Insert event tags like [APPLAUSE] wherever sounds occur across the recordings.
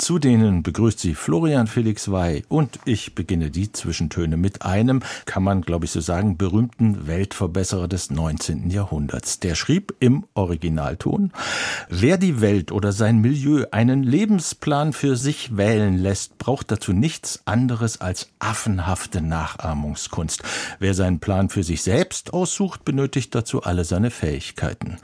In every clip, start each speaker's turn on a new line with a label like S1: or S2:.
S1: Zu denen begrüßt sie Florian Felix Wey und ich beginne die Zwischentöne mit einem, kann man glaube ich so sagen, berühmten Weltverbesserer des 19. Jahrhunderts. Der schrieb im Originalton, wer die Welt oder sein Milieu einen Lebensplan für sich wählen lässt, braucht dazu nichts anderes als affenhafte Nachahmungskunst. Wer seinen Plan für sich selbst aussucht, benötigt dazu alle seine Fähigkeiten.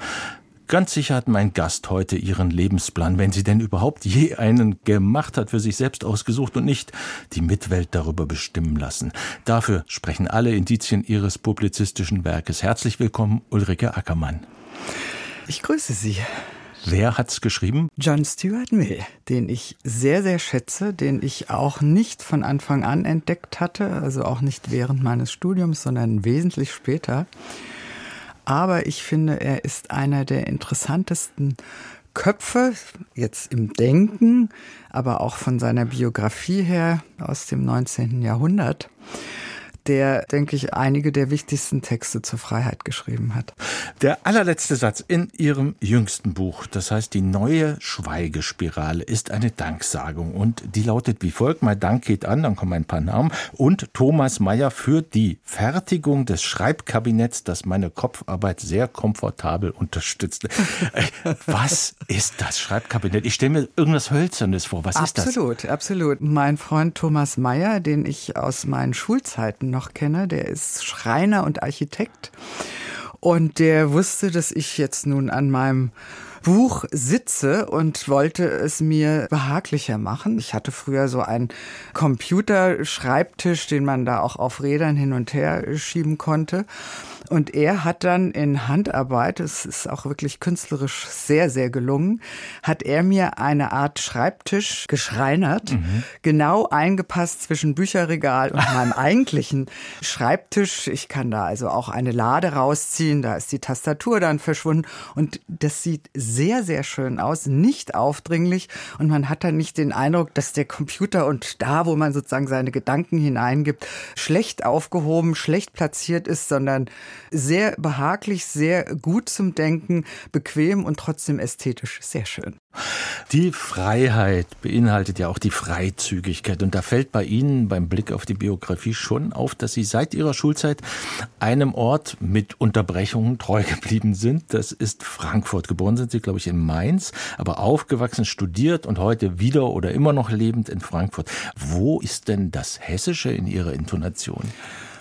S1: Ganz sicher hat mein Gast heute ihren Lebensplan, wenn sie denn überhaupt je einen gemacht hat, für sich selbst ausgesucht und nicht die Mitwelt darüber bestimmen lassen. Dafür sprechen alle Indizien ihres publizistischen Werkes. Herzlich willkommen, Ulrike Ackermann.
S2: Ich grüße Sie.
S1: Wer hat's geschrieben?
S2: John Stuart Mill, den ich sehr, sehr schätze, den ich auch nicht von Anfang an entdeckt hatte, also auch nicht während meines Studiums, sondern wesentlich später. Aber ich finde, er ist einer der interessantesten Köpfe, jetzt im Denken, aber auch von seiner Biografie her aus dem 19. Jahrhundert der, denke ich, einige der wichtigsten Texte zur Freiheit geschrieben hat.
S1: Der allerletzte Satz in Ihrem jüngsten Buch, das heißt Die neue Schweigespirale, ist eine Danksagung und die lautet wie folgt. Mein Dank geht an, dann kommen ein paar Namen und Thomas Mayer für die Fertigung des Schreibkabinetts, das meine Kopfarbeit sehr komfortabel unterstützt. Was ist das Schreibkabinett? Ich stelle mir irgendwas Hölzernes vor. Was
S2: absolut,
S1: ist das?
S2: Absolut, absolut. Mein Freund Thomas Mayer, den ich aus meinen Schulzeiten noch kenne. Der ist Schreiner und Architekt. Und der wusste, dass ich jetzt nun an meinem Buch sitze und wollte es mir behaglicher machen. Ich hatte früher so einen Computerschreibtisch, den man da auch auf Rädern hin und her schieben konnte. Und er hat dann in Handarbeit, es ist auch wirklich künstlerisch sehr, sehr gelungen, hat er mir eine Art Schreibtisch geschreinert, mhm. genau eingepasst zwischen Bücherregal und meinem [LAUGHS] eigentlichen Schreibtisch. Ich kann da also auch eine Lade rausziehen, da ist die Tastatur dann verschwunden und das sieht sehr, sehr schön aus, nicht aufdringlich und man hat dann nicht den Eindruck, dass der Computer und da, wo man sozusagen seine Gedanken hineingibt, schlecht aufgehoben, schlecht platziert ist, sondern sehr behaglich, sehr gut zum Denken, bequem und trotzdem ästhetisch. Sehr schön.
S1: Die Freiheit beinhaltet ja auch die Freizügigkeit. Und da fällt bei Ihnen beim Blick auf die Biografie schon auf, dass Sie seit Ihrer Schulzeit einem Ort mit Unterbrechungen treu geblieben sind. Das ist Frankfurt. Geboren sind Sie, glaube ich, in Mainz, aber aufgewachsen, studiert und heute wieder oder immer noch lebend in Frankfurt. Wo ist denn das Hessische in Ihrer Intonation?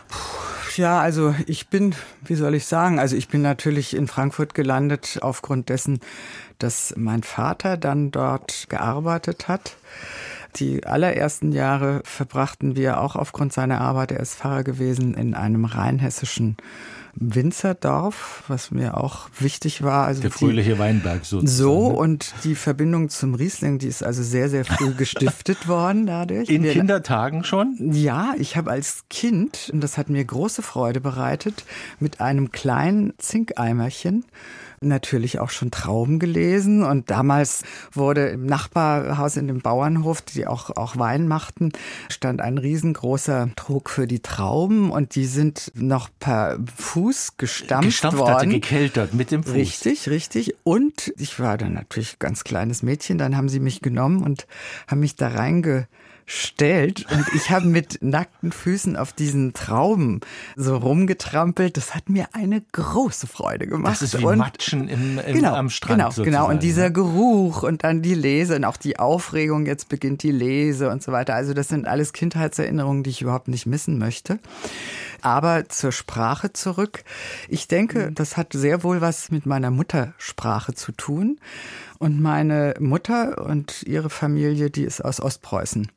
S2: Puh ja, also ich bin, wie soll ich sagen, also ich bin natürlich in Frankfurt gelandet aufgrund dessen, dass mein Vater dann dort gearbeitet hat. Die allerersten Jahre verbrachten wir auch aufgrund seiner Arbeit, er ist Pfarrer gewesen, in einem rheinhessischen Winzerdorf, was mir auch wichtig war.
S1: Also Der fröhliche die, Weinberg sozusagen.
S2: So, ne? und die Verbindung zum Riesling, die ist also sehr, sehr früh [LAUGHS] gestiftet worden dadurch.
S1: In Wir, Kindertagen schon?
S2: Ja, ich habe als Kind, und das hat mir große Freude bereitet, mit einem kleinen Zinkeimerchen natürlich auch schon Trauben gelesen und damals wurde im Nachbarhaus in dem Bauernhof, die auch, auch Wein machten, stand ein riesengroßer Trog für die Trauben und die sind noch per Fuß gestampft, gestampft worden. Hatte,
S1: gekeltert mit dem Fuß.
S2: Richtig, richtig. Und ich war dann natürlich ganz kleines Mädchen, dann haben sie mich genommen und haben mich da reinge stellt und ich habe mit nackten Füßen auf diesen Trauben so rumgetrampelt. Das hat mir eine große Freude gemacht.
S1: Das ist wie und Matschen im, im,
S2: genau,
S1: am Strand
S2: Genau, sozusagen. genau. Und dieser Geruch und dann die Lese und auch die Aufregung, jetzt beginnt die Lese und so weiter. Also das sind alles Kindheitserinnerungen, die ich überhaupt nicht missen möchte. Aber zur Sprache zurück. Ich denke, das hat sehr wohl was mit meiner Muttersprache zu tun. Und meine Mutter und ihre Familie, die ist aus Ostpreußen.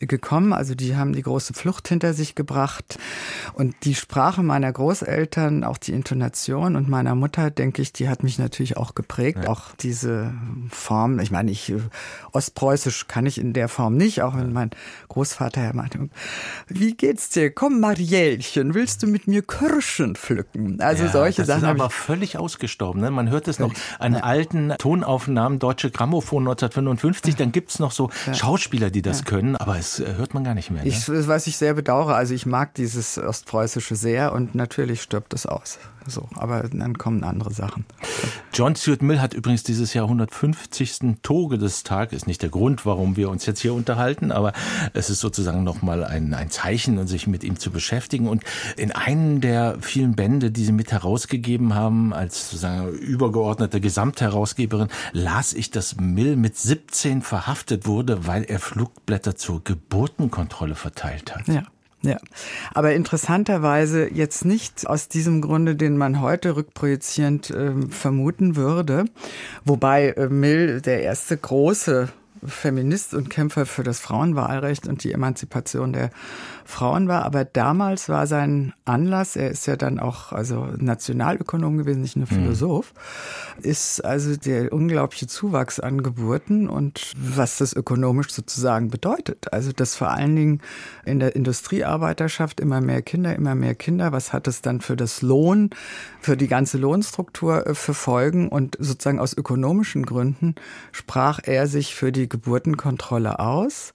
S2: gekommen. Also die haben die große Flucht hinter sich gebracht. Und die Sprache meiner Großeltern, auch die Intonation und meiner Mutter, denke ich, die hat mich natürlich auch geprägt. Ja. Auch diese Form, ich meine, ich Ostpreußisch kann ich in der Form nicht, auch wenn mein Großvater ja meinte, wie geht's dir? Komm, Marielchen, willst du mit mir Kirschen pflücken? Also ja, solche
S1: das
S2: Sachen.
S1: Das ist aber völlig ausgestorben. Ne? Man hört es noch an ja. alten Tonaufnahmen, Deutsche Grammophon 1955, dann gibt's noch so Schauspieler, die das können, aber es äh, hört man gar nicht mehr. Ne?
S2: Ich, was ich sehr bedauere, also ich mag dieses Ostpreußische sehr und natürlich stirbt es aus. So, aber dann kommen andere Sachen.
S1: John Stuart Mill hat übrigens dieses Jahr 150. Todestag. Ist nicht der Grund, warum wir uns jetzt hier unterhalten, aber es ist sozusagen nochmal ein, ein Zeichen, sich mit ihm zu beschäftigen. Und in einem der vielen Bände, die sie mit herausgegeben haben, als sozusagen übergeordnete Gesamtherausgeberin, las ich, dass Mill mit 17 verhaftet wurde, weil er Flugblätter zur Geburtenkontrolle verteilt hat.
S2: Ja. Ja, aber interessanterweise jetzt nicht aus diesem Grunde, den man heute rückprojizierend äh, vermuten würde, wobei äh, Mill der erste große Feminist und Kämpfer für das Frauenwahlrecht und die Emanzipation der Frauen war. Aber damals war sein Anlass, er ist ja dann auch also Nationalökonom gewesen, nicht nur mhm. Philosoph, mhm. ist also der unglaubliche Zuwachs an Geburten und was das ökonomisch sozusagen bedeutet. Also dass vor allen Dingen in der Industriearbeiterschaft immer mehr Kinder, immer mehr Kinder. Was hat es dann für das Lohn, für die ganze Lohnstruktur äh, für Folgen? Und sozusagen aus ökonomischen Gründen sprach er sich für die Geburtenkontrolle aus.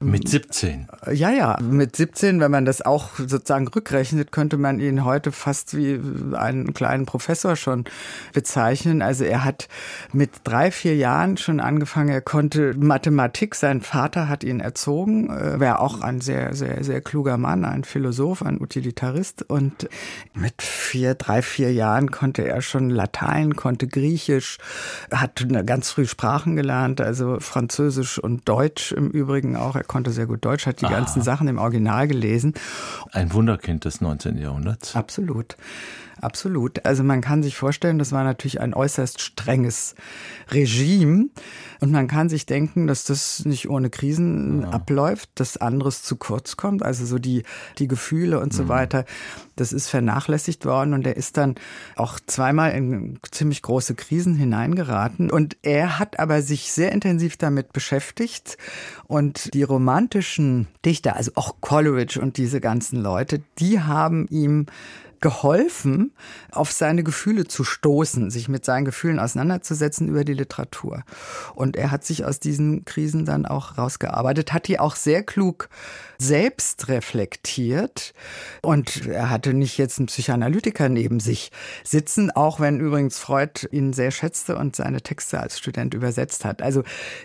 S1: Mit 17?
S2: Ja, ja, mit 17, wenn man das auch sozusagen rückrechnet, könnte man ihn heute fast wie einen kleinen Professor schon bezeichnen. Also er hat mit drei, vier Jahren schon angefangen, er konnte Mathematik, sein Vater hat ihn erzogen, wäre auch ein sehr, sehr, sehr kluger Mann, ein Philosoph, ein Utilitarist und mit vier, drei, vier Jahren konnte er schon Latein, konnte Griechisch, hat ganz früh Sprachen gelernt, also Französisch und Deutsch im Übrigen auch. Er konnte sehr gut Deutsch, hat die Aha. ganzen Sachen im Original gelesen.
S1: Ein Wunderkind des 19. Jahrhunderts.
S2: Absolut. Absolut. Also man kann sich vorstellen, das war natürlich ein äußerst strenges Regime. Und man kann sich denken, dass das nicht ohne Krisen ja. abläuft, dass anderes zu kurz kommt. Also so die, die Gefühle und so mhm. weiter. Das ist vernachlässigt worden und er ist dann auch zweimal in ziemlich große Krisen hineingeraten. Und er hat aber sich sehr intensiv damit beschäftigt und die romantischen Dichter, also auch Coleridge und diese ganzen Leute, die haben ihm geholfen, auf seine Gefühle zu stoßen, sich mit seinen Gefühlen auseinanderzusetzen über die Literatur. Und er hat sich aus diesen Krisen dann auch rausgearbeitet, hat die auch sehr klug selbst reflektiert. Und er hatte nicht jetzt einen Psychoanalytiker neben sich sitzen, auch wenn übrigens Freud ihn sehr schätzte und seine Texte als Student übersetzt hat. Also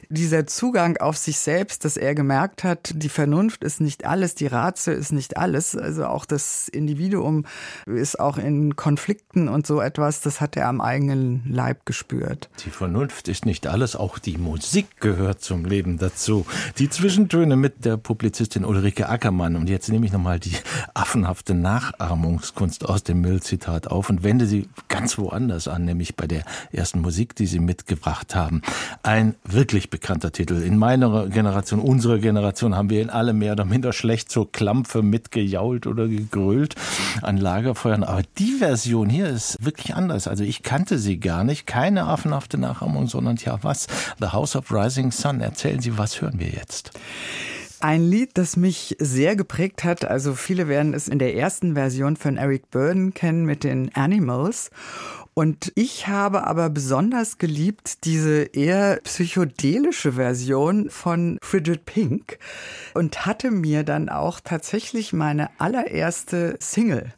S2: dieser Zugang auf sich selbst, dass er gemerkt hat, die Vernunft ist nicht alles, die Ratio ist nicht alles. Also auch das Individuum ist auch in Konflikten und so etwas, das hat er am eigenen Leib gespürt.
S1: Die Vernunft ist nicht alles, auch die Musik gehört zum Leben dazu. Die Zwischentöne mit der Publizistin Ulrike Ackermann. Und jetzt nehme ich nochmal die [LAUGHS] affenhafte Nachahmungskunst aus dem Mill-Zitat auf und wende sie ganz woanders an, nämlich bei der ersten Musik, die Sie mitgebracht haben. Ein wirklich bekannter Titel. In meiner Generation, unserer Generation, haben wir ihn alle mehr oder minder schlecht zur Klampfe mitgejault oder gegrölt an Lager Feuern. Aber die Version hier ist wirklich anders. Also ich kannte sie gar nicht. Keine affenhafte Nachahmung, sondern ja was? The House of Rising Sun. Erzählen Sie, was hören wir jetzt?
S2: Ein Lied, das mich sehr geprägt hat. Also viele werden es in der ersten Version von Eric Burden kennen mit den Animals. Und ich habe aber besonders geliebt diese eher psychedelische Version von Frigid Pink und hatte mir dann auch tatsächlich meine allererste Single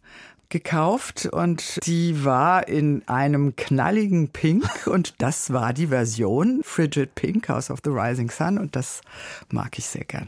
S2: gekauft und die war in einem knalligen Pink und das war die Version Frigid Pink House of the Rising Sun und das mag ich sehr gern.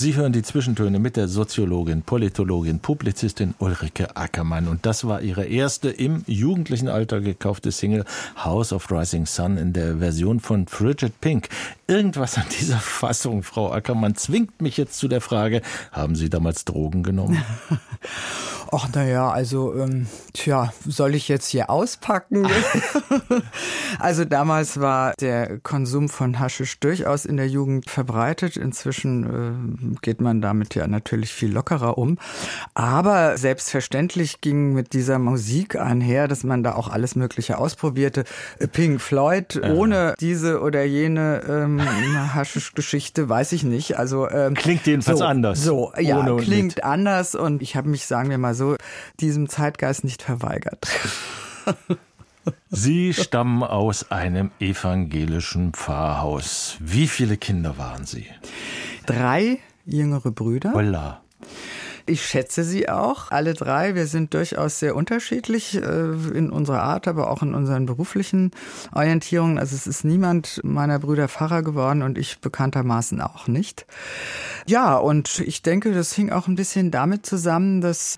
S1: Sie hören die Zwischentöne mit der Soziologin, Politologin, Publizistin Ulrike Ackermann. Und das war ihre erste im jugendlichen Alter gekaufte Single House of Rising Sun in der Version von Frigid Pink. Irgendwas an dieser Fassung, Frau Ackermann, zwingt mich jetzt zu der Frage, haben Sie damals Drogen genommen? [LAUGHS]
S2: Ach, naja, also, ähm, tja, soll ich jetzt hier auspacken? [LAUGHS] also damals war der Konsum von Haschisch durchaus in der Jugend verbreitet. Inzwischen äh, geht man damit ja natürlich viel lockerer um. Aber selbstverständlich ging mit dieser Musik einher, dass man da auch alles Mögliche ausprobierte. Pink Floyd, ja. ohne diese oder jene ähm, [LAUGHS] Haschisch-Geschichte, weiß ich nicht. Also ähm,
S1: Klingt jedenfalls
S2: so,
S1: anders.
S2: So, ja, klingt anders und ich habe mich, sagen wir mal so diesem Zeitgeist nicht verweigert.
S1: Sie stammen aus einem evangelischen Pfarrhaus. Wie viele Kinder waren Sie?
S2: Drei jüngere Brüder.
S1: Holla.
S2: Ich schätze sie auch, alle drei. Wir sind durchaus sehr unterschiedlich äh, in unserer Art, aber auch in unseren beruflichen Orientierungen. Also es ist niemand meiner Brüder Pfarrer geworden und ich bekanntermaßen auch nicht. Ja, und ich denke, das hing auch ein bisschen damit zusammen, dass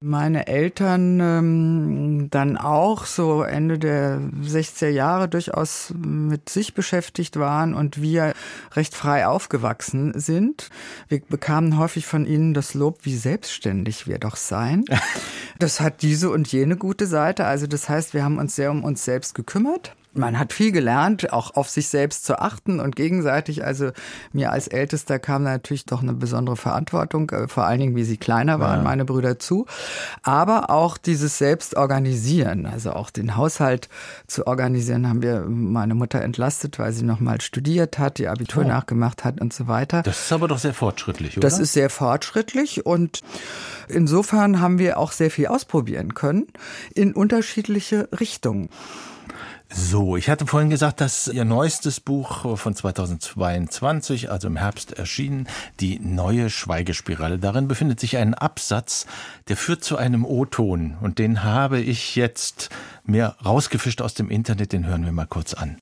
S2: meine Eltern ähm, dann auch so Ende der 60er Jahre durchaus mit sich beschäftigt waren und wir recht frei aufgewachsen sind. Wir bekamen häufig von ihnen das Lob, wie selbstständig wir doch sein. [LAUGHS] Das hat diese und jene gute Seite. Also das heißt, wir haben uns sehr um uns selbst gekümmert man hat viel gelernt, auch auf sich selbst zu achten und gegenseitig. Also mir als Ältester kam natürlich doch eine besondere Verantwortung, äh, vor allen Dingen, wie sie kleiner waren, ja. meine Brüder zu. Aber auch dieses Selbstorganisieren, also auch den Haushalt zu organisieren, haben wir meine Mutter entlastet, weil sie nochmal studiert hat, die Abitur oh. nachgemacht hat und so weiter.
S1: Das ist aber doch sehr fortschrittlich, oder?
S2: Das ist sehr fortschrittlich und insofern haben wir auch sehr viel ausprobieren können in unterschiedliche Richtungen.
S1: So, ich hatte vorhin gesagt, dass Ihr neuestes Buch von 2022, also im Herbst erschienen, die neue Schweigespirale. Darin befindet sich ein Absatz, der führt zu einem O-Ton und den habe ich jetzt mir rausgefischt aus dem Internet, den hören wir mal kurz an.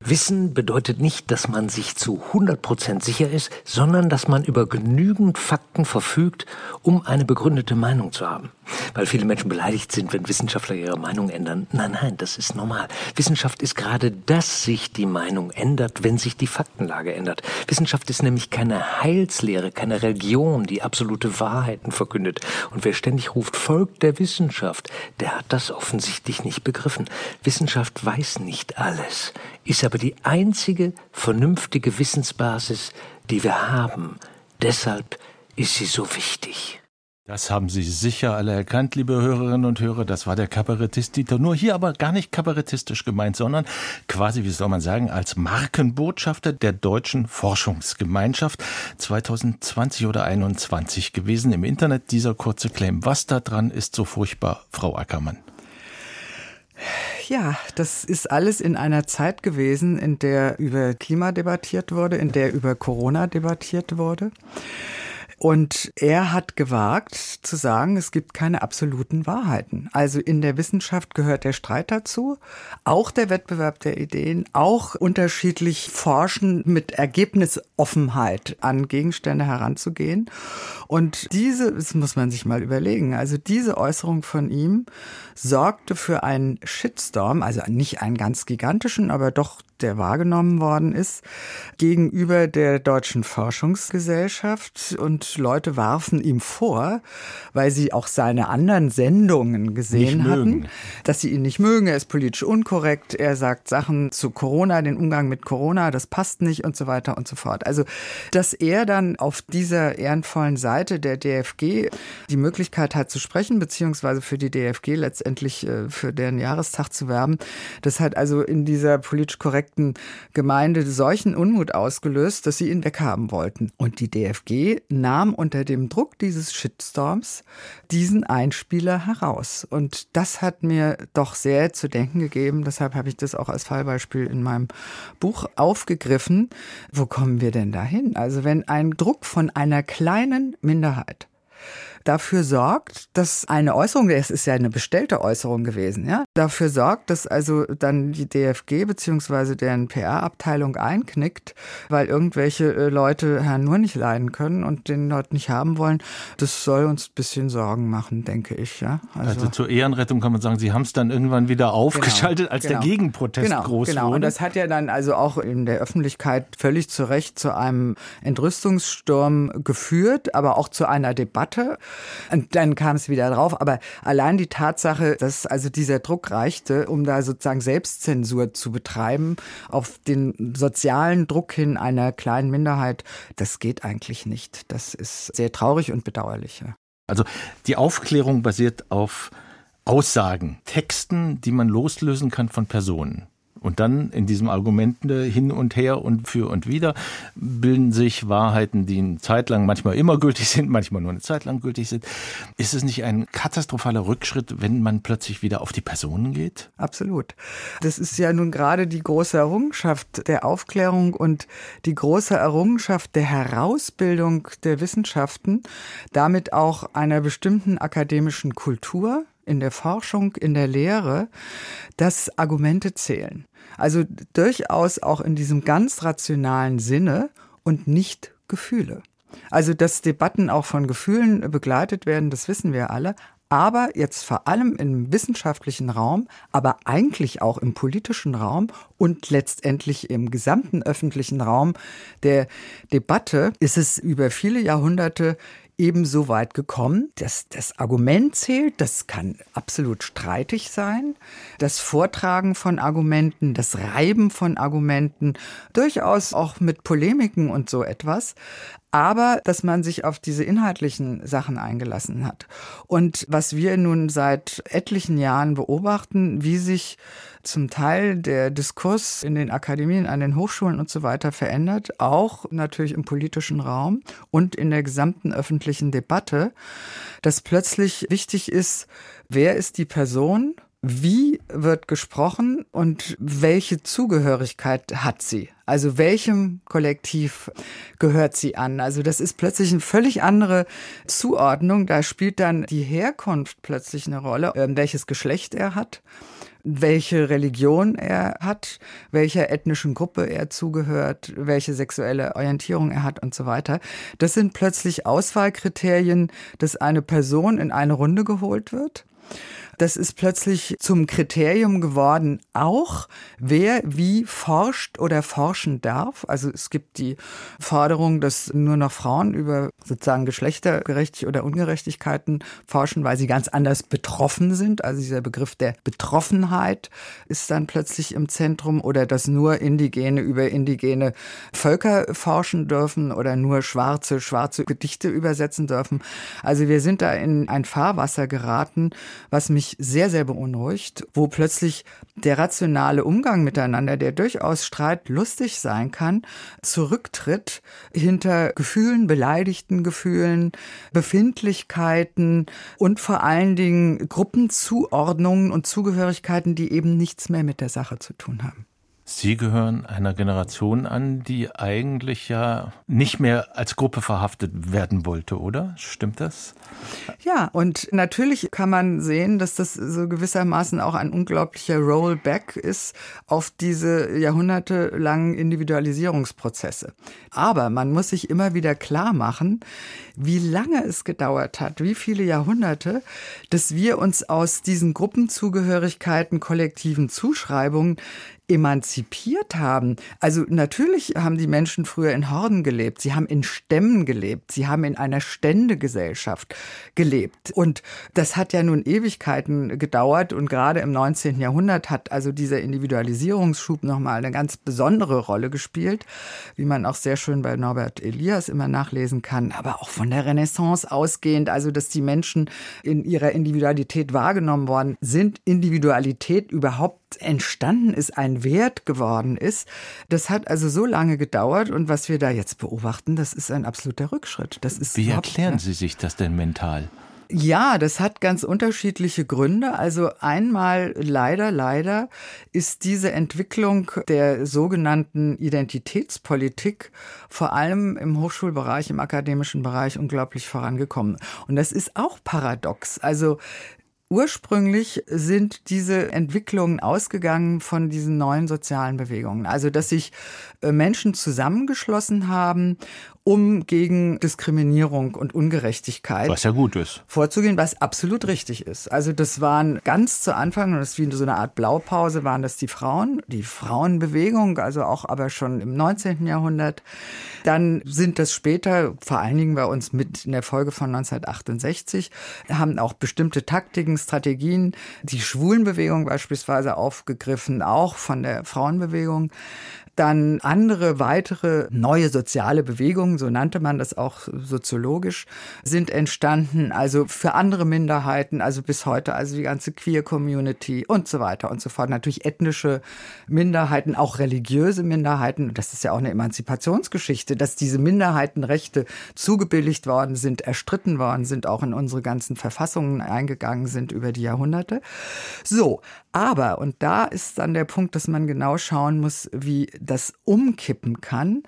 S3: Wissen bedeutet nicht, dass man sich zu 100% sicher ist, sondern dass man über genügend Fakten verfügt, um eine begründete Meinung zu haben. Weil viele Menschen beleidigt sind, wenn Wissenschaftler ihre Meinung ändern. Nein, nein, das ist normal. Wissenschaft ist gerade, dass sich die Meinung ändert, wenn sich die Faktenlage ändert. Wissenschaft ist nämlich keine Heilslehre, keine Religion, die absolute Wahrheiten verkündet. Und wer ständig ruft, folgt der Wissenschaft, der hat das offensichtlich nicht begriffen. Wissenschaft weiß nicht alles, ist aber die einzige vernünftige Wissensbasis, die wir haben. Deshalb ist sie so wichtig.
S1: Das haben Sie sicher alle erkannt, liebe Hörerinnen und Hörer. Das war der Kabarettist Dieter. Nur hier aber gar nicht kabarettistisch gemeint, sondern quasi, wie soll man sagen, als Markenbotschafter der deutschen Forschungsgemeinschaft 2020 oder 2021 gewesen. Im Internet dieser kurze Claim. Was da dran ist so furchtbar, Frau Ackermann?
S2: Ja, das ist alles in einer Zeit gewesen, in der über Klima debattiert wurde, in der über Corona debattiert wurde. Und er hat gewagt zu sagen, es gibt keine absoluten Wahrheiten. Also in der Wissenschaft gehört der Streit dazu, auch der Wettbewerb der Ideen, auch unterschiedlich forschen mit Ergebnisoffenheit an Gegenstände heranzugehen. Und diese, das muss man sich mal überlegen, also diese Äußerung von ihm sorgte für einen Shitstorm, also nicht einen ganz gigantischen, aber doch der wahrgenommen worden ist, gegenüber der Deutschen Forschungsgesellschaft. Und Leute warfen ihm vor, weil sie auch seine anderen Sendungen gesehen nicht hatten, mögen. dass sie ihn nicht mögen. Er ist politisch unkorrekt. Er sagt Sachen zu Corona, den Umgang mit Corona, das passt nicht und so weiter und so fort. Also, dass er dann auf dieser ehrenvollen Seite der DFG die Möglichkeit hat zu sprechen, beziehungsweise für die DFG letztendlich äh, für deren Jahrestag zu werben, das hat also in dieser politisch korrekten korrekten Gemeinde solchen Unmut ausgelöst, dass sie ihn weghaben wollten. Und die DFG nahm unter dem Druck dieses Shitstorms diesen Einspieler heraus. Und das hat mir doch sehr zu denken gegeben. Deshalb habe ich das auch als Fallbeispiel in meinem Buch aufgegriffen. Wo kommen wir denn dahin? Also wenn ein Druck von einer kleinen Minderheit dafür sorgt, dass eine Äußerung, es ist ja eine bestellte Äußerung gewesen, ja, dafür sorgt, dass also dann die DFG beziehungsweise deren PR-Abteilung einknickt, weil irgendwelche äh, Leute Herrn Nur nicht leiden können und den dort nicht haben wollen. Das soll uns ein bisschen Sorgen machen, denke ich, ja.
S1: Also, also zur Ehrenrettung kann man sagen, Sie haben es dann irgendwann wieder genau, aufgeschaltet, genau, als genau, der Gegenprotest
S2: genau,
S1: groß
S2: genau.
S1: wurde.
S2: Und das hat ja dann also auch in der Öffentlichkeit völlig zu Recht zu einem Entrüstungssturm geführt, aber auch zu einer Debatte. Und dann kam es wieder drauf. Aber allein die Tatsache, dass also dieser Druck reichte, um da sozusagen Selbstzensur zu betreiben, auf den sozialen Druck hin einer kleinen Minderheit, das geht eigentlich nicht. Das ist sehr traurig und bedauerlich.
S1: Also die Aufklärung basiert auf Aussagen, Texten, die man loslösen kann von Personen. Und dann in diesem Argument hin und her und für und wieder bilden sich Wahrheiten, die eine Zeit lang manchmal immer gültig sind, manchmal nur eine Zeit lang gültig sind. Ist es nicht ein katastrophaler Rückschritt, wenn man plötzlich wieder auf die Personen geht?
S2: Absolut. Das ist ja nun gerade die große Errungenschaft der Aufklärung und die große Errungenschaft der Herausbildung der Wissenschaften, damit auch einer bestimmten akademischen Kultur, in der Forschung, in der Lehre, dass Argumente zählen. Also durchaus auch in diesem ganz rationalen Sinne und nicht Gefühle. Also, dass Debatten auch von Gefühlen begleitet werden, das wissen wir alle. Aber jetzt vor allem im wissenschaftlichen Raum, aber eigentlich auch im politischen Raum und letztendlich im gesamten öffentlichen Raum der Debatte ist es über viele Jahrhunderte eben so weit gekommen, dass das Argument zählt. Das kann absolut streitig sein. Das Vortragen von Argumenten, das Reiben von Argumenten, durchaus auch mit Polemiken und so etwas aber dass man sich auf diese inhaltlichen Sachen eingelassen hat. Und was wir nun seit etlichen Jahren beobachten, wie sich zum Teil der Diskurs in den Akademien, an den Hochschulen und so weiter verändert, auch natürlich im politischen Raum und in der gesamten öffentlichen Debatte, dass plötzlich wichtig ist, wer ist die Person, wie wird gesprochen und welche Zugehörigkeit hat sie? Also welchem Kollektiv gehört sie an? Also das ist plötzlich eine völlig andere Zuordnung. Da spielt dann die Herkunft plötzlich eine Rolle, ähm, welches Geschlecht er hat welche Religion er hat, welcher ethnischen Gruppe er zugehört, welche sexuelle Orientierung er hat und so weiter. Das sind plötzlich Auswahlkriterien, dass eine Person in eine Runde geholt wird das ist plötzlich zum Kriterium geworden, auch wer wie forscht oder forschen darf. Also es gibt die Forderung, dass nur noch Frauen über sozusagen Geschlechtergerechtigkeit oder Ungerechtigkeiten forschen, weil sie ganz anders betroffen sind. Also dieser Begriff der Betroffenheit ist dann plötzlich im Zentrum oder dass nur Indigene über indigene Völker forschen dürfen oder nur Schwarze schwarze Gedichte übersetzen dürfen. Also wir sind da in ein Fahrwasser geraten, was mich sehr, sehr beunruhigt, wo plötzlich der rationale Umgang miteinander, der durchaus streitlustig sein kann, zurücktritt hinter Gefühlen, beleidigten Gefühlen, Befindlichkeiten und vor allen Dingen Gruppenzuordnungen und Zugehörigkeiten, die eben nichts mehr mit der Sache zu tun haben.
S1: Sie gehören einer Generation an, die eigentlich ja nicht mehr als Gruppe verhaftet werden wollte, oder? Stimmt das?
S2: Ja, und natürlich kann man sehen, dass das so gewissermaßen auch ein unglaublicher Rollback ist auf diese jahrhundertelangen Individualisierungsprozesse. Aber man muss sich immer wieder klar machen, wie lange es gedauert hat, wie viele Jahrhunderte, dass wir uns aus diesen Gruppenzugehörigkeiten, kollektiven Zuschreibungen emanzipiert haben. Also natürlich haben die Menschen früher in Horden gelebt, sie haben in Stämmen gelebt, sie haben in einer Ständegesellschaft gelebt. Und das hat ja nun Ewigkeiten gedauert und gerade im 19. Jahrhundert hat also dieser Individualisierungsschub nochmal eine ganz besondere Rolle gespielt, wie man auch sehr schön bei Norbert Elias immer nachlesen kann, aber auch von der Renaissance ausgehend, also dass die Menschen in ihrer Individualität wahrgenommen worden sind, Individualität überhaupt entstanden ist, ein Wert geworden ist. Das hat also so lange gedauert und was wir da jetzt beobachten, das ist ein absoluter Rückschritt. Das ist
S1: Wie erklären? Sie sich das denn mental?
S2: Ja, das hat ganz unterschiedliche Gründe. Also einmal leider, leider ist diese Entwicklung der sogenannten Identitätspolitik vor allem im Hochschulbereich, im akademischen Bereich unglaublich vorangekommen. Und das ist auch paradox. Also Ursprünglich sind diese Entwicklungen ausgegangen von diesen neuen sozialen Bewegungen. Also, dass sich äh, Menschen zusammengeschlossen haben, um gegen Diskriminierung und Ungerechtigkeit
S1: was ja gut ist.
S2: vorzugehen, was absolut richtig ist. Also das waren ganz zu Anfang, und das ist wie so eine Art Blaupause, waren das die Frauen, die Frauenbewegung, also auch aber schon im 19. Jahrhundert. Dann sind das später, vor allen Dingen bei uns mit in der Folge von 1968, haben auch bestimmte Taktiken, Strategien, die Schwulenbewegung beispielsweise aufgegriffen, auch von der Frauenbewegung. Dann andere weitere neue soziale Bewegungen, so nannte man das auch soziologisch, sind entstanden. Also für andere Minderheiten, also bis heute, also die ganze Queer-Community und so weiter und so fort. Natürlich ethnische Minderheiten, auch religiöse Minderheiten. Das ist ja auch eine Emanzipationsgeschichte, dass diese Minderheitenrechte zugebilligt worden sind, erstritten worden sind, auch in unsere ganzen Verfassungen eingegangen sind über die Jahrhunderte. So, aber, und da ist dann der Punkt, dass man genau schauen muss, wie das umkippen kann,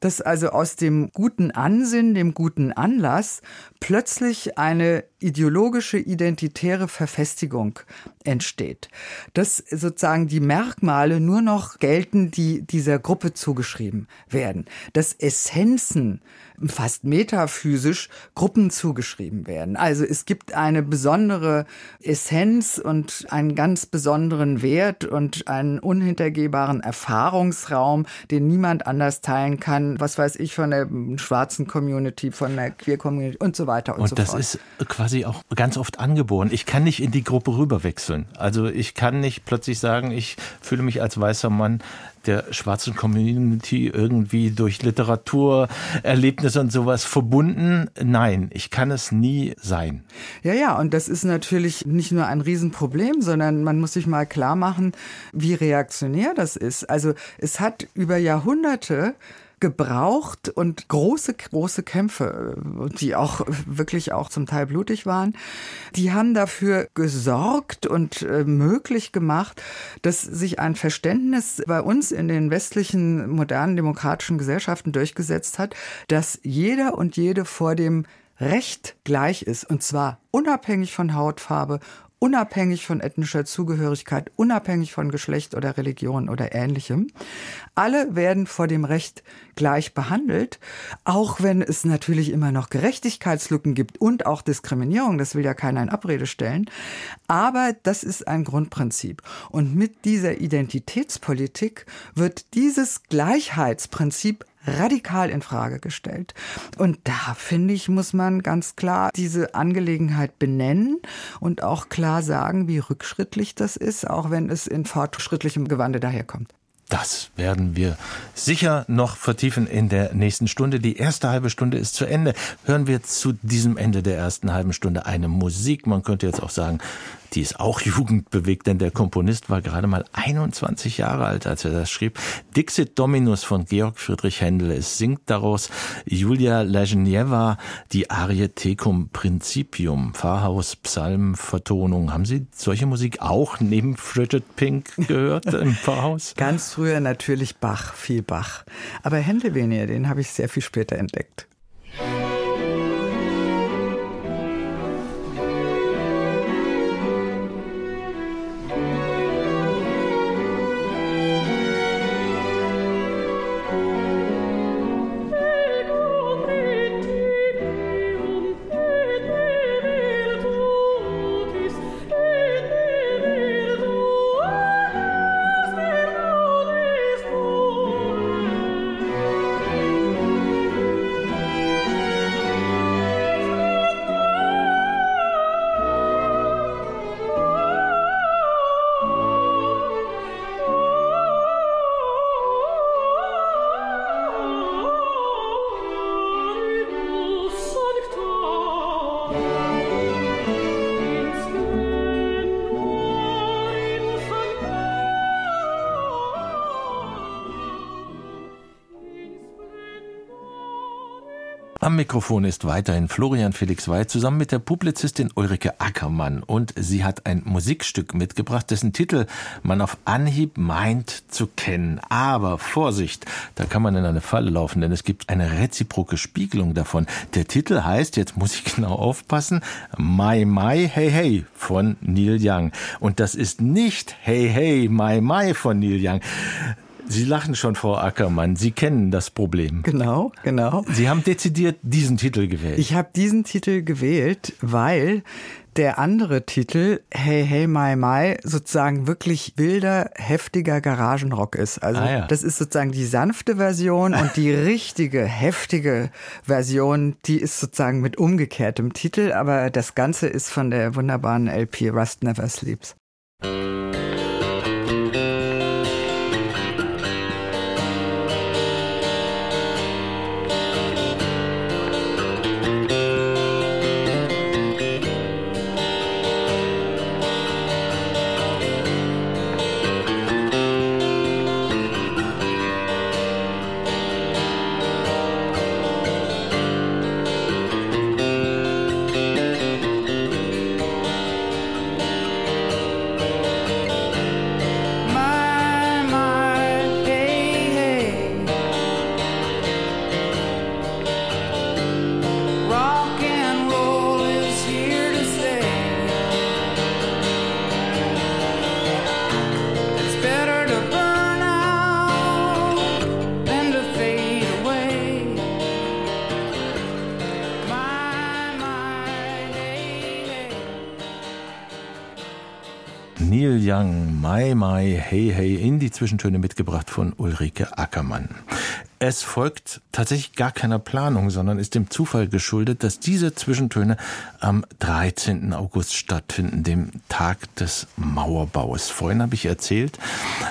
S2: dass also aus dem guten Ansinn, dem guten Anlass plötzlich eine ideologische, identitäre Verfestigung entsteht. Dass sozusagen die Merkmale nur noch gelten, die dieser Gruppe zugeschrieben werden. Dass Essenzen fast metaphysisch Gruppen zugeschrieben werden. Also es gibt eine besondere Essenz und einen ganz besonderen Wert und einen unhintergehbaren Erfahrungsraum, den niemand anders teilen kann. Was weiß ich von der schwarzen Community, von der Queer Community und so weiter und,
S1: und
S2: so
S1: fort.
S2: Und
S1: das ist quasi auch ganz oft angeboren. Ich kann nicht in die Gruppe rüberwechseln. Also ich kann nicht plötzlich sagen, ich fühle mich als weißer Mann der schwarzen Community irgendwie durch Literatur, Erlebnisse und sowas verbunden. Nein, ich kann es nie sein.
S2: Ja, ja, und das ist natürlich nicht nur ein Riesenproblem, sondern man muss sich mal klar machen, wie reaktionär das ist. Also es hat über Jahrhunderte gebraucht und große, große Kämpfe, die auch wirklich auch zum Teil blutig waren, die haben dafür gesorgt und äh, möglich gemacht, dass sich ein Verständnis bei uns in den westlichen modernen demokratischen Gesellschaften durchgesetzt hat, dass jeder und jede vor dem Recht gleich ist, und zwar unabhängig von Hautfarbe, unabhängig von ethnischer Zugehörigkeit, unabhängig von Geschlecht oder Religion oder ähnlichem. Alle werden vor dem Recht gleich behandelt, auch wenn es natürlich immer noch Gerechtigkeitslücken gibt und auch Diskriminierung, das will ja keiner in Abrede stellen. Aber das ist ein Grundprinzip. Und mit dieser Identitätspolitik wird dieses Gleichheitsprinzip radikal in Frage gestellt. Und da finde ich, muss man ganz klar diese Angelegenheit benennen und auch klar sagen, wie rückschrittlich das ist, auch wenn es in fortschrittlichem Gewande daherkommt.
S1: Das werden wir sicher noch vertiefen in der nächsten Stunde. Die erste halbe Stunde ist zu Ende. Hören wir zu diesem Ende der ersten halben Stunde eine Musik. Man könnte jetzt auch sagen, die ist auch [LAUGHS] jugendbewegt, denn der Komponist war gerade mal 21 Jahre alt, als er das schrieb. Dixit Dominus von Georg Friedrich Händel. Es singt daraus Julia Lezhneva die Arie Tecum Principium, Pfarrhaus Psalmvertonung. Haben Sie solche Musik auch neben Frigid Pink gehört im [LAUGHS] Pfarrhaus?
S2: Ganz früher natürlich Bach, viel Bach. Aber Händel weniger, den habe ich sehr viel später entdeckt.
S1: Mikrofon ist weiterhin Florian Felix Wey zusammen mit der Publizistin Ulrike Ackermann und sie hat ein Musikstück mitgebracht, dessen Titel man auf Anhieb meint zu kennen. Aber Vorsicht, da kann man in eine Falle laufen, denn es gibt eine reziproke Spiegelung davon. Der Titel heißt, jetzt muss ich [LAUGHS] genau aufpassen, My My Hey Hey von Neil Young. Und das ist nicht Hey Hey My My von Neil Young. Sie lachen schon, Frau Ackermann. Sie kennen das Problem.
S2: Genau, genau.
S1: Sie haben dezidiert diesen Titel gewählt.
S2: Ich habe diesen Titel gewählt, weil der andere Titel, Hey Hey My My, sozusagen wirklich wilder, heftiger Garagenrock ist. Also ah, ja. das ist sozusagen die sanfte Version und die [LAUGHS] richtige, heftige Version, die ist sozusagen mit umgekehrtem Titel, aber das Ganze ist von der wunderbaren LP Rust Never Sleeps.
S1: Mai Mai, Hey Hey in die Zwischentöne mitgebracht von Ulrike Ackermann. Es folgt tatsächlich gar keiner Planung, sondern ist dem Zufall geschuldet, dass diese Zwischentöne am 13. August stattfinden, dem Tag des Mauerbaus. Vorhin habe ich erzählt,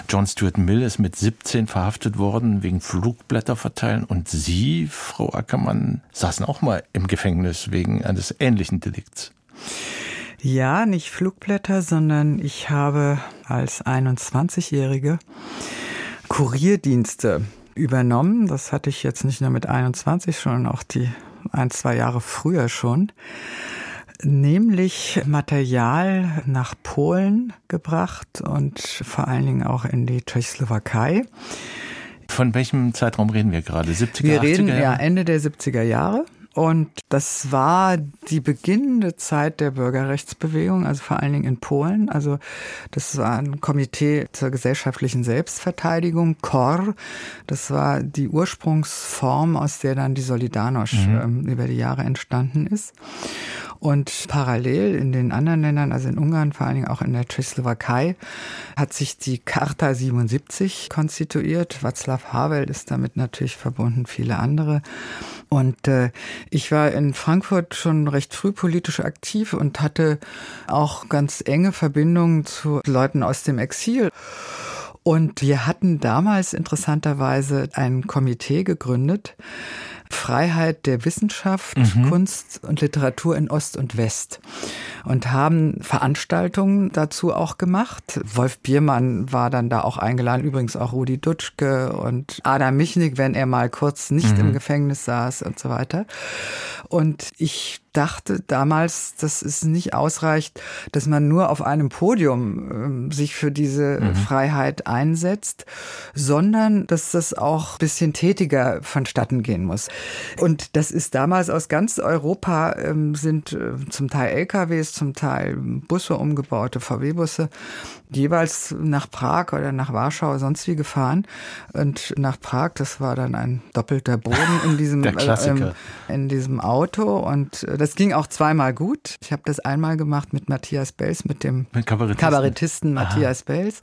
S1: John Stuart Mill ist mit 17 verhaftet worden wegen Flugblätter verteilen und Sie, Frau Ackermann, saßen auch mal im Gefängnis wegen eines ähnlichen Delikts.
S2: Ja, nicht Flugblätter, sondern ich habe als 21-Jährige Kurierdienste übernommen. Das hatte ich jetzt nicht nur mit 21, sondern auch die ein, zwei Jahre früher schon. Nämlich Material nach Polen gebracht und vor allen Dingen auch in die Tschechoslowakei.
S1: Von welchem Zeitraum reden wir gerade? 70er,
S2: wir reden, 80er Jahre? Ja, Ende der 70er Jahre. Und das war die beginnende Zeit der Bürgerrechtsbewegung, also vor allen Dingen in Polen. Also das war ein Komitee zur gesellschaftlichen Selbstverteidigung, KOR. Das war die Ursprungsform, aus der dann die Solidarność mhm. ähm, über die Jahre entstanden ist. Und parallel in den anderen Ländern, also in Ungarn, vor allen Dingen auch in der Tschechoslowakei, hat sich die Charta 77 konstituiert. Václav Havel ist damit natürlich verbunden, viele andere. Und äh, ich war in Frankfurt schon recht früh politisch aktiv und hatte auch ganz enge Verbindungen zu Leuten aus dem Exil. Und wir hatten damals interessanterweise ein Komitee gegründet, Freiheit der Wissenschaft, mhm. Kunst und Literatur in Ost und West und haben Veranstaltungen dazu auch gemacht. Wolf Biermann war dann da auch eingeladen, übrigens auch Rudi Dutschke und Adam Michnik, wenn er mal kurz nicht mhm. im Gefängnis saß und so weiter. Und ich dachte damals, dass es nicht ausreicht, dass man nur auf einem Podium äh, sich für diese mhm. Freiheit einsetzt, sondern dass das auch ein bisschen tätiger vonstatten gehen muss. Und das ist damals aus ganz Europa ähm, sind äh, zum Teil LKWs, zum Teil Busse umgebaute VW-Busse jeweils nach Prag oder nach Warschau sonst wie gefahren. Und nach Prag, das war dann ein doppelter Boden in [LAUGHS] diesem,
S1: äh, ähm,
S2: in diesem Auto. Und äh, das ging auch zweimal gut. Ich habe das einmal gemacht mit Matthias Bells, mit dem mit Kabarettisten, Kabarettisten Matthias Bells.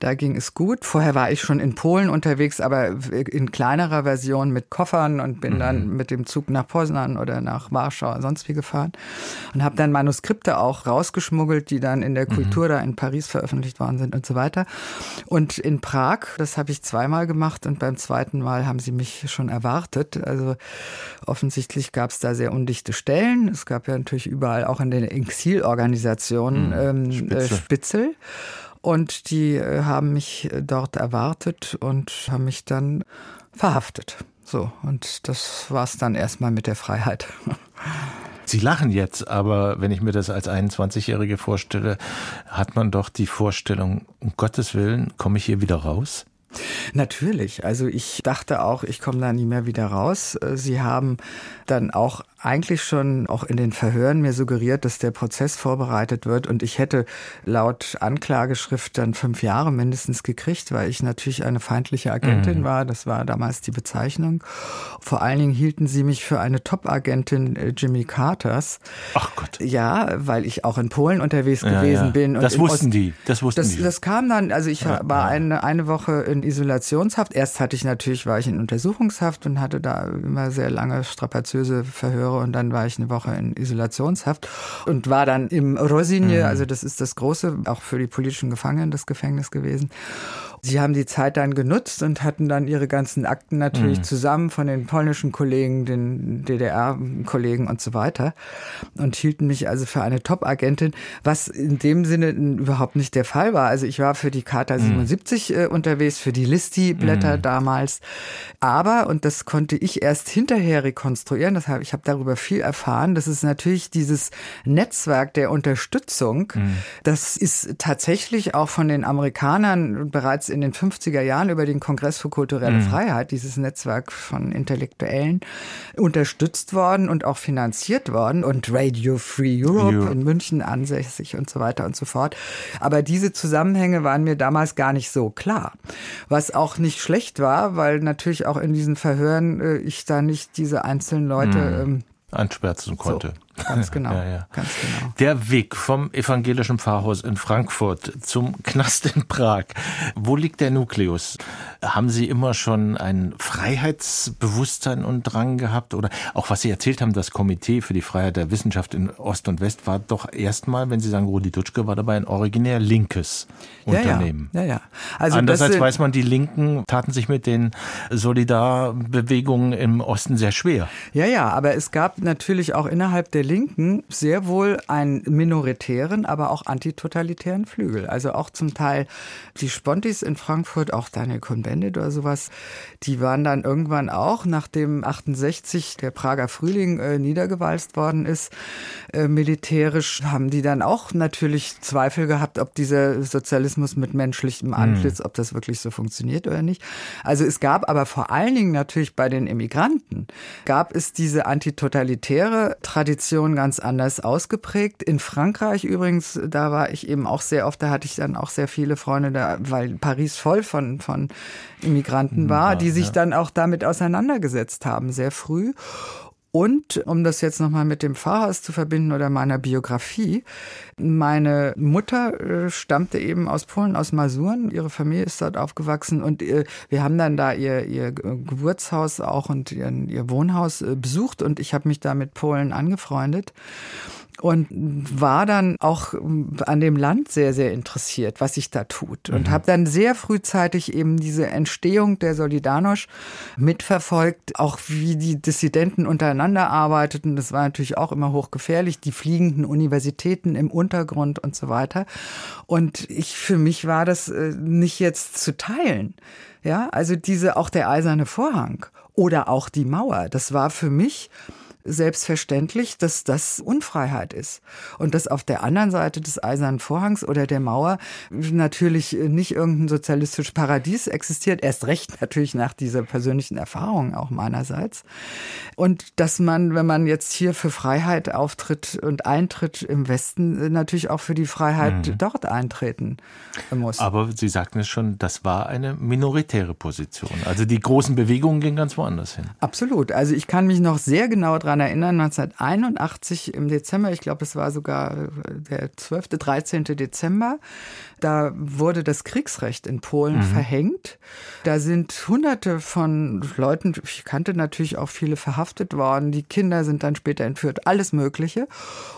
S2: Da ging es gut. Vorher war ich schon in Polen unterwegs, aber in kleinerer Version mit Koffern und bin mhm. dann mit dem Zug nach Poznan oder nach Warschau sonst wie gefahren. Und habe dann Manuskripte auch rausgeschmuggelt, die dann in der mhm. Kultur da in Paris veröffentlicht veröffentlicht worden sind und so weiter. Und in Prag, das habe ich zweimal gemacht und beim zweiten Mal haben sie mich schon erwartet. Also offensichtlich gab es da sehr undichte Stellen. Es gab ja natürlich überall auch in den Exilorganisationen mhm. ähm, Spitzel. Äh, Spitzel. Und die äh, haben mich dort erwartet und haben mich dann verhaftet. So, und das war es dann erstmal mit der Freiheit. [LAUGHS]
S1: Sie lachen jetzt, aber wenn ich mir das als 21-Jährige vorstelle, hat man doch die Vorstellung, um Gottes Willen, komme ich hier wieder raus?
S2: Natürlich. Also ich dachte auch, ich komme da nie mehr wieder raus. Äh, Sie haben dann auch eigentlich schon auch in den Verhören mir suggeriert, dass der Prozess vorbereitet wird und ich hätte laut Anklageschrift dann fünf Jahre mindestens gekriegt, weil ich natürlich eine feindliche Agentin mhm. war. Das war damals die Bezeichnung. Vor allen Dingen hielten sie mich für eine Top-Agentin äh, Jimmy Carters.
S1: Ach Gott.
S2: Ja, weil ich auch in Polen unterwegs ja, gewesen
S1: ja.
S2: bin.
S1: das wussten Ost die. Das wussten
S2: das,
S1: die.
S2: Das kam dann, also ich ja, war eine, eine Woche in Isolationshaft. Erst hatte ich natürlich, war ich in Untersuchungshaft und hatte da immer sehr lange strapaziöse Verhöre und dann war ich eine Woche in Isolationshaft und war dann im Rosinje, mhm. also das ist das große, auch für die politischen Gefangenen das Gefängnis gewesen. Sie haben die Zeit dann genutzt und hatten dann ihre ganzen Akten natürlich mhm. zusammen von den polnischen Kollegen, den DDR-Kollegen und so weiter und hielten mich also für eine Top-Agentin, was in dem Sinne überhaupt nicht der Fall war. Also ich war für die Charta mhm. 77 äh, unterwegs, für die Listi-Blätter mhm. damals. Aber, und das konnte ich erst hinterher rekonstruieren, das hab, ich habe darüber viel erfahren, das ist natürlich dieses Netzwerk der Unterstützung, mhm. das ist tatsächlich auch von den Amerikanern bereits in den 50er Jahren über den Kongress für kulturelle mhm. Freiheit, dieses Netzwerk von Intellektuellen, unterstützt worden und auch finanziert worden und Radio Free Europe Europe. in München ansässig und so weiter und so fort. Aber diese Zusammenhänge waren mir damals gar nicht so klar. Was auch nicht schlecht war, weil natürlich auch in diesen Verhören äh, ich da nicht diese einzelnen Leute mhm. ähm,
S1: anschwärzen konnte. So.
S2: Ganz [LAUGHS] genau, ja, ja. ganz genau.
S1: Der Weg vom evangelischen Pfarrhaus in Frankfurt zum Knast in Prag. Wo liegt der Nukleus? Haben Sie immer schon ein Freiheitsbewusstsein und Drang gehabt? Oder auch was Sie erzählt haben, das Komitee für die Freiheit der Wissenschaft in Ost und West war doch erstmal, wenn Sie sagen, Rudi Dutschke war dabei ein originär linkes Unternehmen.
S2: Ja, ja. ja, Also
S1: Andererseits weiß man, die Linken taten sich mit den Solidarbewegungen im Osten sehr schwer.
S2: Ja, ja, aber es gab natürlich auch innerhalb der Linken sehr wohl einen minoritären, aber auch antitotalitären Flügel. Also auch zum Teil die Spontis in Frankfurt, auch Daniel Cohn-Bendit oder sowas, die waren dann irgendwann auch, nachdem 68 der Prager Frühling äh, niedergewalzt worden ist, äh, militärisch, haben die dann auch natürlich Zweifel gehabt, ob dieser Sozialismus mit menschlichem hm. Antlitz, mhm. ob das wirklich so funktioniert oder nicht. Also es gab aber vor allen Dingen natürlich bei den Immigranten, gab es diese antitotalitäre Tradition, Situation ganz anders ausgeprägt. In Frankreich übrigens, da war ich eben auch sehr oft, da hatte ich dann auch sehr viele Freunde da, weil Paris voll von, von Immigranten war, die sich dann auch damit auseinandergesetzt haben, sehr früh. Und um das jetzt nochmal mit dem Pfarrhaus zu verbinden oder meiner Biografie, meine Mutter äh, stammte eben aus Polen, aus Masuren. Ihre Familie ist dort aufgewachsen und äh, wir haben dann da ihr, ihr Geburtshaus auch und ihr, ihr Wohnhaus äh, besucht und ich habe mich da mit Polen angefreundet und war dann auch an dem Land sehr, sehr interessiert, was sich da tut. Und mhm. habe dann sehr frühzeitig eben diese Entstehung der Solidarność mitverfolgt, auch wie die Dissidenten untereinander arbeiteten. Das war natürlich auch immer hochgefährlich, die fliegenden Universitäten im Untergrund und so weiter. Und ich, für mich war das äh, nicht jetzt zu teilen. Ja, also diese, auch der eiserne Vorhang oder auch die Mauer, das war für mich selbstverständlich, dass das Unfreiheit ist. Und dass auf der anderen Seite des Eisernen Vorhangs oder der Mauer natürlich nicht irgendein sozialistisches Paradies existiert, erst recht natürlich nach dieser persönlichen Erfahrung auch meinerseits. Und dass man, wenn man jetzt hier für Freiheit auftritt und eintritt im Westen, natürlich auch für die Freiheit mhm. dort eintreten muss.
S1: Aber Sie sagten es schon, das war eine minoritäre Position. Also die großen Bewegungen gingen ganz woanders hin.
S2: Absolut. Also ich kann mich noch sehr genau daran daran erinnern, 1981 im Dezember, ich glaube, es war sogar äh, der 12., 13. Dezember, da wurde das Kriegsrecht in Polen mhm. verhängt. Da sind hunderte von Leuten, ich kannte natürlich auch viele verhaftet worden, die Kinder sind dann später entführt, alles Mögliche.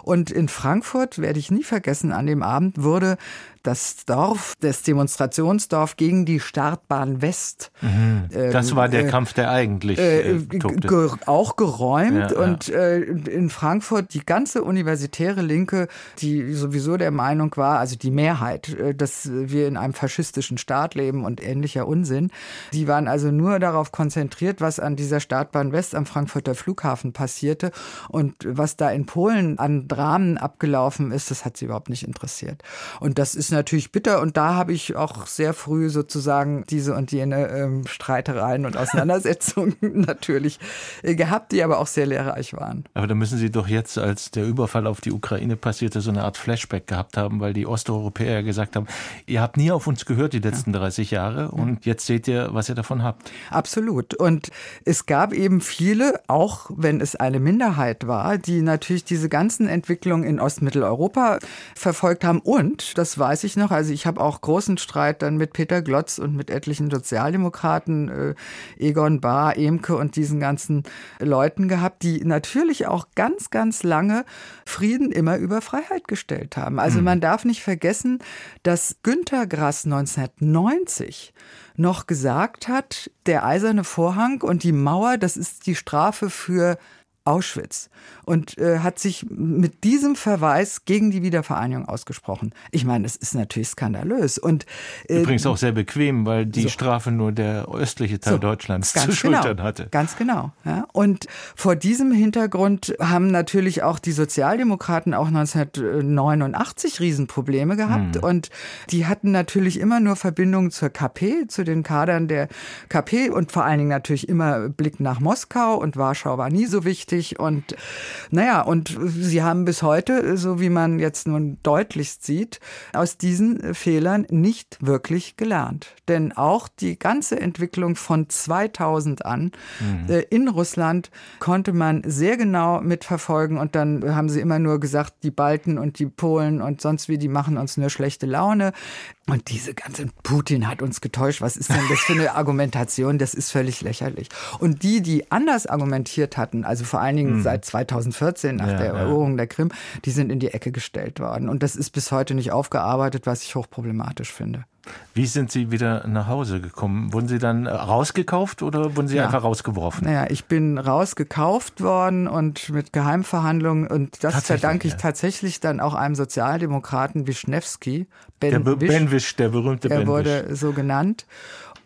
S2: Und in Frankfurt, werde ich nie vergessen, an dem Abend wurde das Dorf, das Demonstrationsdorf gegen die Startbahn West.
S1: Mhm. Das ähm, war der äh, Kampf, der eigentlich äh,
S2: ge auch geräumt. Ja, und äh, in Frankfurt die ganze universitäre Linke, die sowieso der Meinung war, also die Mehrheit, äh, dass wir in einem faschistischen Staat leben und ähnlicher Unsinn, die waren also nur darauf konzentriert, was an dieser Startbahn West am Frankfurter Flughafen passierte und was da in Polen an Dramen abgelaufen ist, das hat sie überhaupt nicht interessiert. Und das ist natürlich bitter und da habe ich auch sehr früh sozusagen diese und jene ähm, Streitereien und Auseinandersetzungen [LAUGHS] natürlich äh, gehabt, die aber auch sehr lehrreich waren.
S1: Aber da müssen Sie doch jetzt, als der Überfall auf die Ukraine passierte, so eine Art Flashback gehabt haben, weil die Osteuropäer gesagt haben, ihr habt nie auf uns gehört die letzten ja. 30 Jahre und jetzt seht ihr, was ihr davon habt.
S2: Absolut. Und es gab eben viele, auch wenn es eine Minderheit war, die natürlich diese ganzen Entwicklungen in Ostmitteleuropa verfolgt haben. Und, das weiß ich noch, also ich habe auch großen Streit dann mit Peter Glotz und mit etlichen Sozialdemokraten, äh, Egon Bahr, Emke und diesen ganzen Leuten gehabt, die natürlich auch ganz, ganz lange Frieden immer über Freiheit gestellt haben. Also mhm. man darf nicht vergessen, dass Günter Grass 1990 noch gesagt hat, der eiserne Vorhang und die Mauer, das ist die Strafe für Auschwitz und äh, hat sich mit diesem Verweis gegen die Wiedervereinigung ausgesprochen. Ich meine, das ist natürlich skandalös und
S1: äh, übrigens auch sehr bequem, weil die so. Strafe nur der östliche Teil so, Deutschlands zu genau, schultern hatte.
S2: Ganz genau. Ja. Und vor diesem Hintergrund haben natürlich auch die Sozialdemokraten auch 1989 Riesenprobleme gehabt hm. und die hatten natürlich immer nur Verbindungen zur KP, zu den Kadern der KP und vor allen Dingen natürlich immer Blick nach Moskau und Warschau war nie so wichtig wichtig und naja, und sie haben bis heute, so wie man jetzt nun deutlichst sieht, aus diesen Fehlern nicht wirklich gelernt. Denn auch die ganze Entwicklung von 2000 an mhm. äh, in Russland konnte man sehr genau mitverfolgen und dann haben sie immer nur gesagt, die Balten und die Polen und sonst wie, die machen uns nur schlechte Laune. Und diese ganze Putin hat uns getäuscht. Was ist denn das für eine [LAUGHS] Argumentation? Das ist völlig lächerlich. Und die, die anders argumentiert hatten, also vor allen Dingen mhm. seit 2014 nach ja, der Eroberung ja. der Krim, die sind in die Ecke gestellt worden. Und das ist bis heute nicht aufgearbeitet, was ich hochproblematisch finde.
S1: Wie sind Sie wieder nach Hause gekommen? Wurden Sie dann äh, rausgekauft oder wurden Sie ja. einfach rausgeworfen?
S2: Naja, ich bin rausgekauft worden und mit Geheimverhandlungen und das verdanke ich ja. tatsächlich dann auch einem Sozialdemokraten Wischnewski.
S1: Ben der Be Wisch, Ben Wisch, der berühmte
S2: Ben
S1: Wisch.
S2: Er wurde so genannt.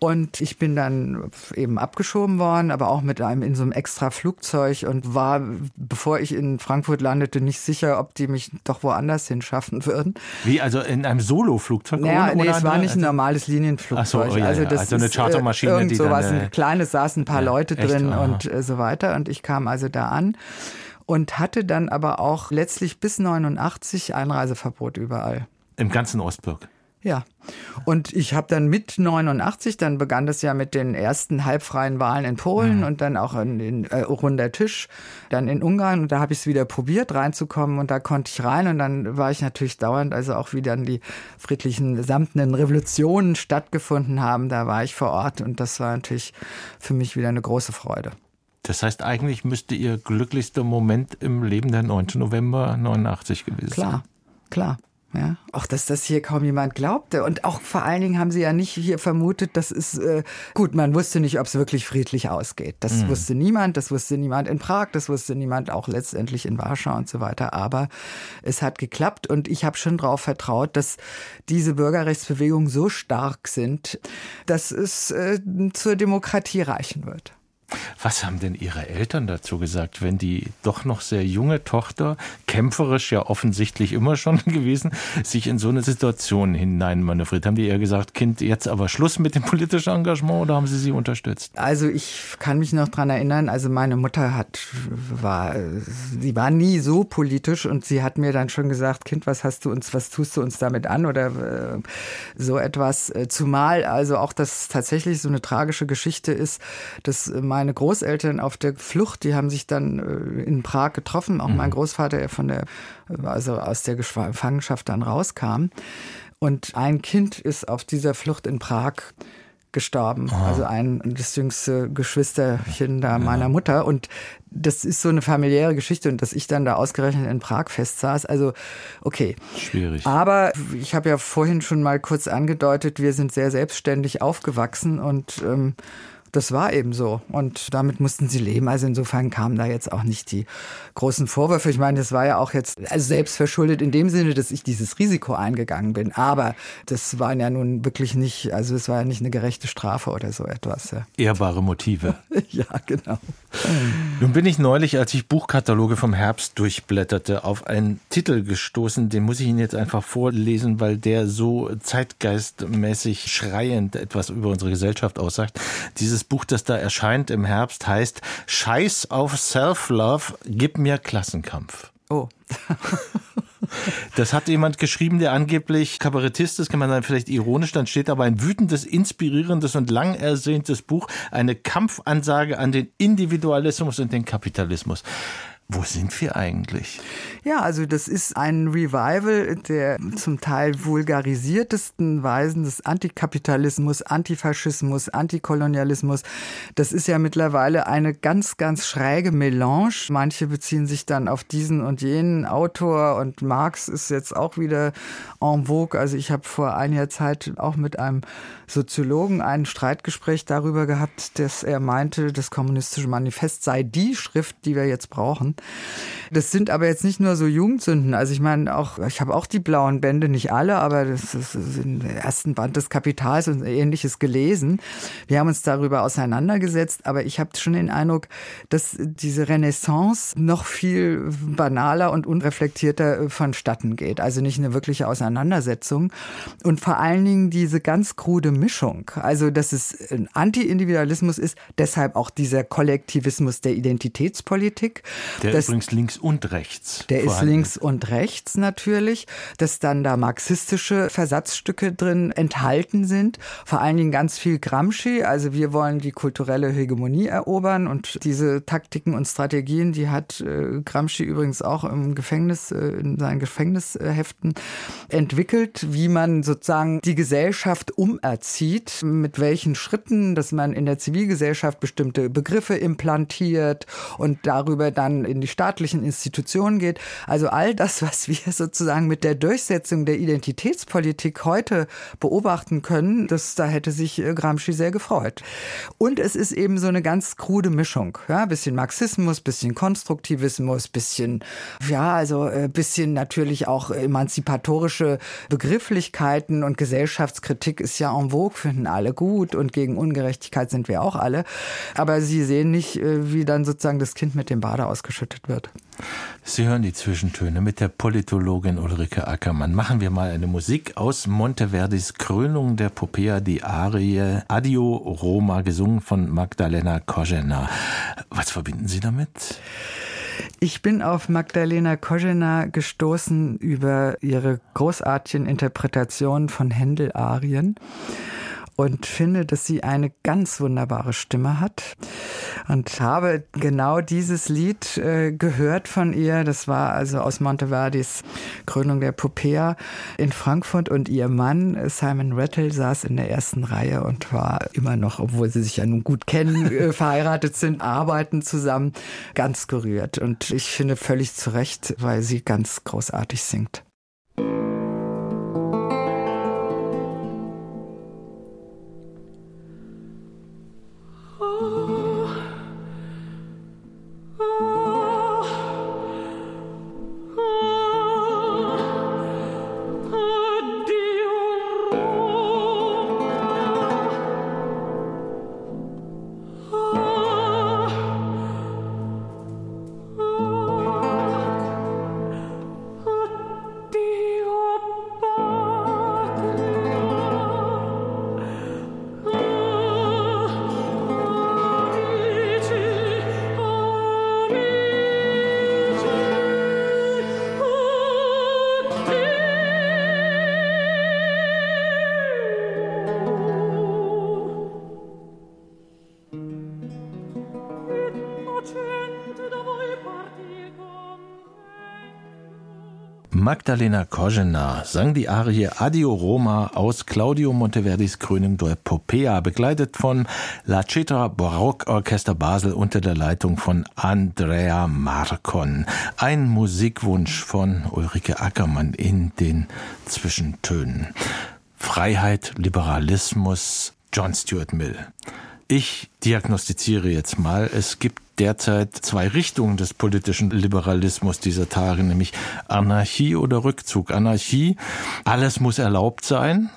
S2: Und ich bin dann eben abgeschoben worden, aber auch mit einem in so einem extra Flugzeug und war, bevor ich in Frankfurt landete, nicht sicher, ob die mich doch woanders hinschaffen würden.
S1: Wie, also in einem Solo-Flugzeug?
S2: Naja, nee, es war nicht ein normales Linienflugzeug. So, oh, ja,
S1: also, das also eine Chartermaschine, ist,
S2: irgend sowas, die dann, ein kleines, saßen ein paar ja, Leute drin echt, und äh, so weiter. Und ich kam also da an und hatte dann aber auch letztlich bis 89 Einreiseverbot überall.
S1: Im ganzen Ostblock?
S2: Ja. Und ich habe dann mit 89, dann begann das ja mit den ersten halbfreien Wahlen in Polen mhm. und dann auch in, in äh, runder Tisch, dann in Ungarn und da habe ich es wieder probiert reinzukommen und da konnte ich rein und dann war ich natürlich dauernd, also auch wie dann die friedlichen samtenen Revolutionen stattgefunden haben, da war ich vor Ort und das war natürlich für mich wieder eine große Freude.
S1: Das heißt, eigentlich müsste Ihr glücklichster Moment im Leben der 9. November 89 gewesen sein.
S2: Klar, klar. Ja, auch dass das hier kaum jemand glaubte. Und auch vor allen Dingen haben sie ja nicht hier vermutet, dass es äh, gut, man wusste nicht, ob es wirklich friedlich ausgeht. Das mhm. wusste niemand, das wusste niemand in Prag, das wusste niemand auch letztendlich in Warschau und so weiter. Aber es hat geklappt und ich habe schon darauf vertraut, dass diese Bürgerrechtsbewegungen so stark sind, dass es äh, zur Demokratie reichen wird.
S1: Was haben denn Ihre Eltern dazu gesagt, wenn die doch noch sehr junge Tochter, kämpferisch ja offensichtlich immer schon [LAUGHS] gewesen, sich in so eine Situation hineinmanövriert? Haben die eher gesagt, Kind, jetzt aber Schluss mit dem politischen Engagement oder haben Sie sie unterstützt?
S2: Also ich kann mich noch dran erinnern, also meine Mutter hat, war, sie war nie so politisch und sie hat mir dann schon gesagt, Kind, was hast du uns, was tust du uns damit an oder äh, so etwas. Zumal also auch das tatsächlich so eine tragische Geschichte ist, dass meine meine Großeltern auf der Flucht, die haben sich dann äh, in Prag getroffen, auch mhm. mein Großvater, der von der, also aus der Gefangenschaft dann rauskam. Und ein Kind ist auf dieser Flucht in Prag gestorben. Aha. Also ein das jüngste Geschwisterchen da meiner Mutter. Und das ist so eine familiäre Geschichte und dass ich dann da ausgerechnet in Prag festsaß. Also okay.
S1: Schwierig.
S2: Aber ich habe ja vorhin schon mal kurz angedeutet, wir sind sehr selbstständig aufgewachsen und ähm, das war eben so. Und damit mussten sie leben. Also insofern kamen da jetzt auch nicht die großen Vorwürfe. Ich meine, das war ja auch jetzt also selbst verschuldet in dem Sinne, dass ich dieses Risiko eingegangen bin. Aber das waren ja nun wirklich nicht, also es war ja nicht eine gerechte Strafe oder so etwas. Ja.
S1: Ehrbare Motive. [LAUGHS]
S2: ja, genau.
S1: Nun bin ich neulich, als ich Buchkataloge vom Herbst durchblätterte, auf einen Titel gestoßen, den muss ich Ihnen jetzt einfach vorlesen, weil der so zeitgeistmäßig schreiend etwas über unsere Gesellschaft aussagt. Dieses Buch, das da erscheint im Herbst, heißt Scheiß auf Self-Love, gib mir Klassenkampf.
S2: Oh. [LAUGHS]
S1: Das hat jemand geschrieben, der angeblich Kabarettist ist, kann man dann vielleicht ironisch, dann steht aber ein wütendes, inspirierendes und lang ersehntes Buch, eine Kampfansage an den Individualismus und den Kapitalismus. Wo sind wir eigentlich?
S2: Ja, also das ist ein Revival der zum Teil vulgarisiertesten Weisen des Antikapitalismus, Antifaschismus, Antikolonialismus. Das ist ja mittlerweile eine ganz, ganz schräge Melange. Manche beziehen sich dann auf diesen und jenen Autor und Marx ist jetzt auch wieder en vogue. Also ich habe vor einiger Zeit auch mit einem Soziologen ein Streitgespräch darüber gehabt, dass er meinte, das kommunistische Manifest sei die Schrift, die wir jetzt brauchen. Das sind aber jetzt nicht nur so Jugendsünden. Also ich meine auch, ich habe auch die blauen Bände, nicht alle, aber das ist im ersten Band des Kapitals und ähnliches gelesen. Wir haben uns darüber auseinandergesetzt, aber ich habe schon den Eindruck, dass diese Renaissance noch viel banaler und unreflektierter vonstatten geht. Also nicht eine wirkliche Auseinandersetzung. Und vor allen Dingen diese ganz krude Mischung. Also, dass es ein Anti-Individualismus ist, deshalb auch dieser Kollektivismus der Identitätspolitik.
S1: Der übrigens links und rechts.
S2: Der ist links und rechts natürlich, dass dann da marxistische Versatzstücke drin enthalten sind. Vor allen Dingen ganz viel Gramsci. Also wir wollen die kulturelle Hegemonie erobern und diese Taktiken und Strategien, die hat äh, Gramsci übrigens auch im Gefängnis, äh, in seinen Gefängnisheften entwickelt, wie man sozusagen die Gesellschaft umerzieht, mit welchen Schritten, dass man in der Zivilgesellschaft bestimmte Begriffe implantiert und darüber dann in die staatlichen Institutionen geht. Also all das, was wir [LAUGHS] sozusagen mit der Durchsetzung der Identitätspolitik heute beobachten können, das, da hätte sich äh, Gramsci sehr gefreut. Und es ist eben so eine ganz krude Mischung. Ja, bisschen Marxismus, bisschen Konstruktivismus, bisschen, ja, also äh, bisschen natürlich auch emanzipatorische Begrifflichkeiten und Gesellschaftskritik ist ja en vogue, finden alle gut und gegen Ungerechtigkeit sind wir auch alle. Aber sie sehen nicht, äh, wie dann sozusagen das Kind mit dem Bade ausgeschüttet wird.
S1: Sie hören die Zwischentöne mit der Politologin Ulrike Ackermann. Machen wir mal eine Musik aus Monteverdis Krönung der Popea, die Arie Adio Roma, gesungen von Magdalena Kojena. Was verbinden Sie damit?
S2: Ich bin auf Magdalena Kojena gestoßen über ihre großartigen Interpretationen von Händel-Arien und finde, dass sie eine ganz wunderbare Stimme hat und habe genau dieses Lied äh, gehört von ihr. Das war also aus Monteverdis Krönung der Popea in Frankfurt und ihr Mann Simon Rattle saß in der ersten Reihe und war immer noch, obwohl sie sich ja nun gut kennen, äh, [LAUGHS] verheiratet sind, arbeiten zusammen, ganz gerührt und ich finde völlig zu Recht, weil sie ganz großartig singt.
S1: Magdalena Kožena sang die Arie Adio Roma aus Claudio Monteverdis Krönung der Popea, begleitet von La Cetra Barockorchester Basel unter der Leitung von Andrea Marcon. Ein Musikwunsch von Ulrike Ackermann in den Zwischentönen. Freiheit, Liberalismus, John Stuart Mill. Ich diagnostiziere jetzt mal, es gibt derzeit zwei Richtungen des politischen Liberalismus dieser Tage, nämlich Anarchie oder Rückzug. Anarchie, alles muss erlaubt sein.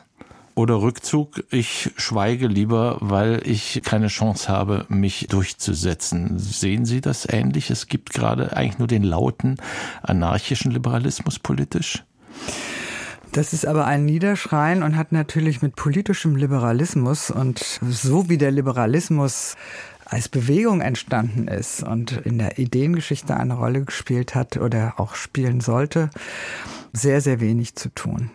S1: Oder Rückzug, ich schweige lieber, weil ich keine Chance habe, mich durchzusetzen. Sehen Sie das ähnlich? Es gibt gerade eigentlich nur den lauten anarchischen Liberalismus politisch?
S2: Das ist aber ein Niederschreien und hat natürlich mit politischem Liberalismus und so wie der Liberalismus als Bewegung entstanden ist und in der Ideengeschichte eine Rolle gespielt hat oder auch spielen sollte, sehr, sehr wenig zu tun.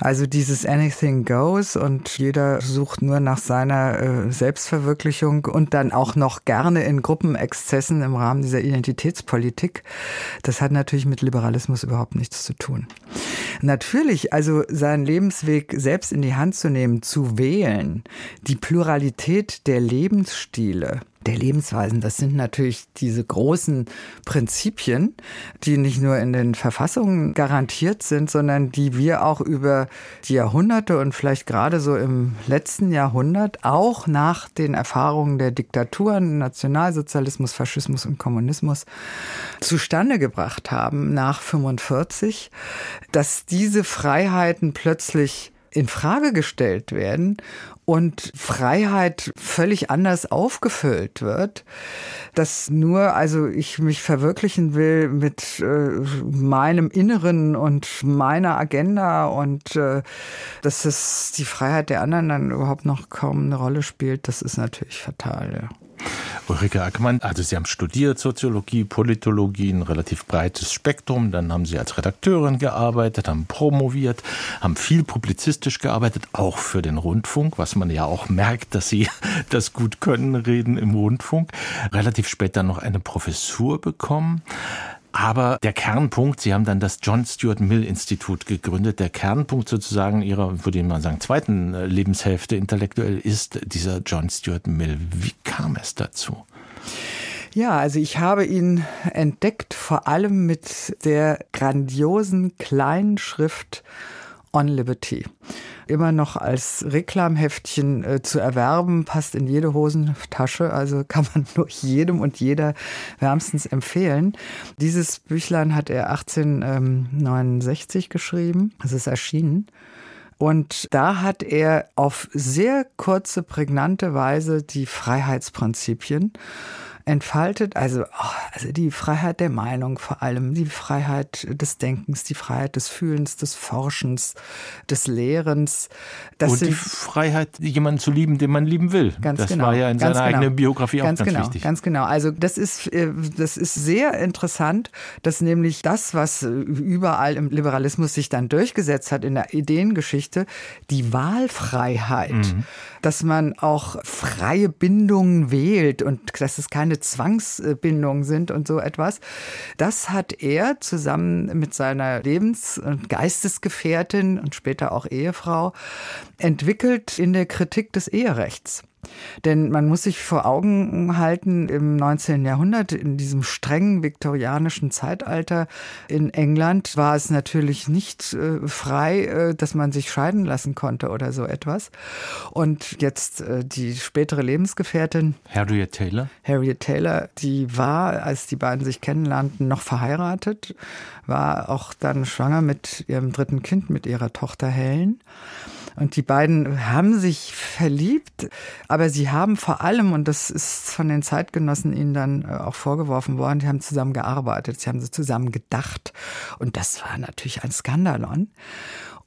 S2: Also dieses Anything Goes und jeder sucht nur nach seiner äh, Selbstverwirklichung und dann auch noch gerne in Gruppenexzessen im Rahmen dieser Identitätspolitik. Das hat natürlich mit Liberalismus überhaupt nichts zu tun. Natürlich, also seinen Lebensweg selbst in die Hand zu nehmen, zu wählen, die Pluralität der Lebensstile, der Lebensweisen. Das sind natürlich diese großen Prinzipien, die nicht nur in den Verfassungen garantiert sind, sondern die wir auch über die Jahrhunderte und vielleicht gerade so im letzten Jahrhundert auch nach den Erfahrungen der Diktaturen, Nationalsozialismus, Faschismus und Kommunismus zustande gebracht haben nach 45, dass diese Freiheiten plötzlich in Frage gestellt werden und Freiheit völlig anders aufgefüllt wird, dass nur also ich mich verwirklichen will mit äh, meinem Inneren und meiner Agenda und äh, dass es die Freiheit der anderen dann überhaupt noch kaum eine Rolle spielt, das ist natürlich fatal. Ja.
S1: Ulrike Ackermann, also Sie haben studiert Soziologie, Politologie, ein relativ breites Spektrum. Dann haben Sie als Redakteurin gearbeitet, haben promoviert, haben viel publizistisch gearbeitet, auch für den Rundfunk, was man ja auch merkt, dass Sie [LAUGHS] das gut können, reden im Rundfunk. Relativ später noch eine Professur bekommen. Aber der Kernpunkt, Sie haben dann das John Stuart Mill Institut gegründet. Der Kernpunkt sozusagen Ihrer, würde ich mal sagen, zweiten äh, Lebenshälfte intellektuell ist dieser John Stuart Mill. Wie kam es dazu?
S2: Ja, also ich habe ihn entdeckt vor allem mit der grandiosen kleinen Schrift On Liberty immer noch als Reklamheftchen äh, zu erwerben, passt in jede Hosentasche, also [LAUGHS] kann man nur jedem und jeder wärmstens empfehlen. Dieses Büchlein hat er 1869 geschrieben, es ist erschienen. Und da hat er auf sehr kurze, prägnante Weise die Freiheitsprinzipien entfaltet. Also, oh, also die Freiheit der Meinung vor allem, die Freiheit des Denkens, die Freiheit des Fühlens, des Forschens, des Lehrens.
S1: Und die Freiheit, jemanden zu lieben, den man lieben will.
S2: Ganz
S1: das
S2: genau,
S1: war ja in seiner
S2: genau,
S1: eigenen Biografie
S2: ganz
S1: auch ganz
S2: genau,
S1: wichtig.
S2: Ganz genau. Also das ist, äh, das ist sehr interessant, dass nämlich das, was überall im Liberalismus sich dann durchgesetzt hat in der Ideengeschichte, die Wahlfreiheit, mhm. dass man auch freie Bindungen wählt und dass es keine Zwangsbindungen sind und so etwas. Das hat er zusammen mit seiner Lebens- und Geistesgefährtin und später auch Ehefrau entwickelt in der Kritik des Eherechts. Denn man muss sich vor Augen halten, im 19. Jahrhundert, in diesem strengen viktorianischen Zeitalter in England, war es natürlich nicht äh, frei, äh, dass man sich scheiden lassen konnte oder so etwas. Und jetzt äh, die spätere Lebensgefährtin.
S1: Harriet Taylor.
S2: Harriet Taylor, die war, als die beiden sich kennenlernten, noch verheiratet, war auch dann schwanger mit ihrem dritten Kind, mit ihrer Tochter Helen. Und die beiden haben sich verliebt, aber sie haben vor allem, und das ist von den Zeitgenossen ihnen dann äh, auch vorgeworfen worden, die haben zusammen gearbeitet, sie haben zusammen gedacht. Und das war natürlich ein Skandalon.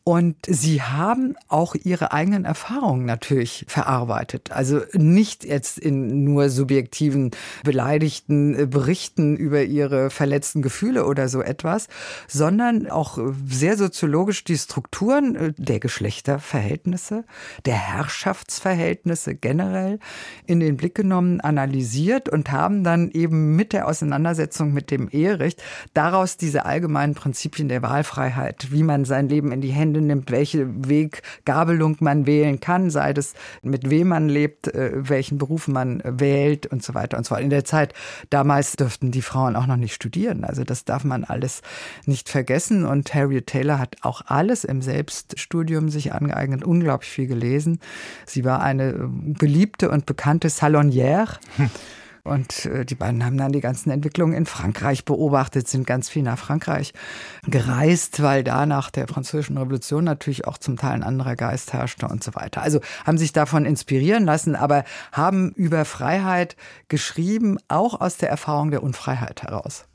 S2: Und sie haben auch ihre eigenen Erfahrungen natürlich verarbeitet. Also nicht jetzt in nur subjektiven, beleidigten äh, Berichten über ihre verletzten Gefühle oder so etwas, sondern auch sehr soziologisch die Strukturen äh, der Geschlechterverhältnisse, der Herrschaftsverhältnisse generell in den Blick genommen, analysiert und haben dann eben mit der Auseinandersetzung mit dem Eherecht daraus diese allgemeinen Prinzipien der Wahlfreiheit, wie man sein Leben in die Hände nimmt, welche Weggabelung man wählen kann, sei das mit wem man lebt, äh, welchen Beruf man wählt und so weiter und so fort. In der Zeit damals dürften die Frauen auch noch nicht studieren. Also das darf man alles nicht vergessen. Und Harriet Taylor hat auch alles im Selbststudium sich angeeignet, unglaublich viel gelesen. Sie war eine beliebte und bekannte Salonière. [LAUGHS] Und äh, die beiden haben dann die ganzen Entwicklungen in Frankreich beobachtet, sind ganz viel nach Frankreich gereist, weil da nach der Französischen Revolution natürlich auch zum Teil ein anderer Geist herrschte und so weiter. Also haben sich davon inspirieren lassen, aber haben über Freiheit geschrieben, auch aus der Erfahrung der Unfreiheit heraus.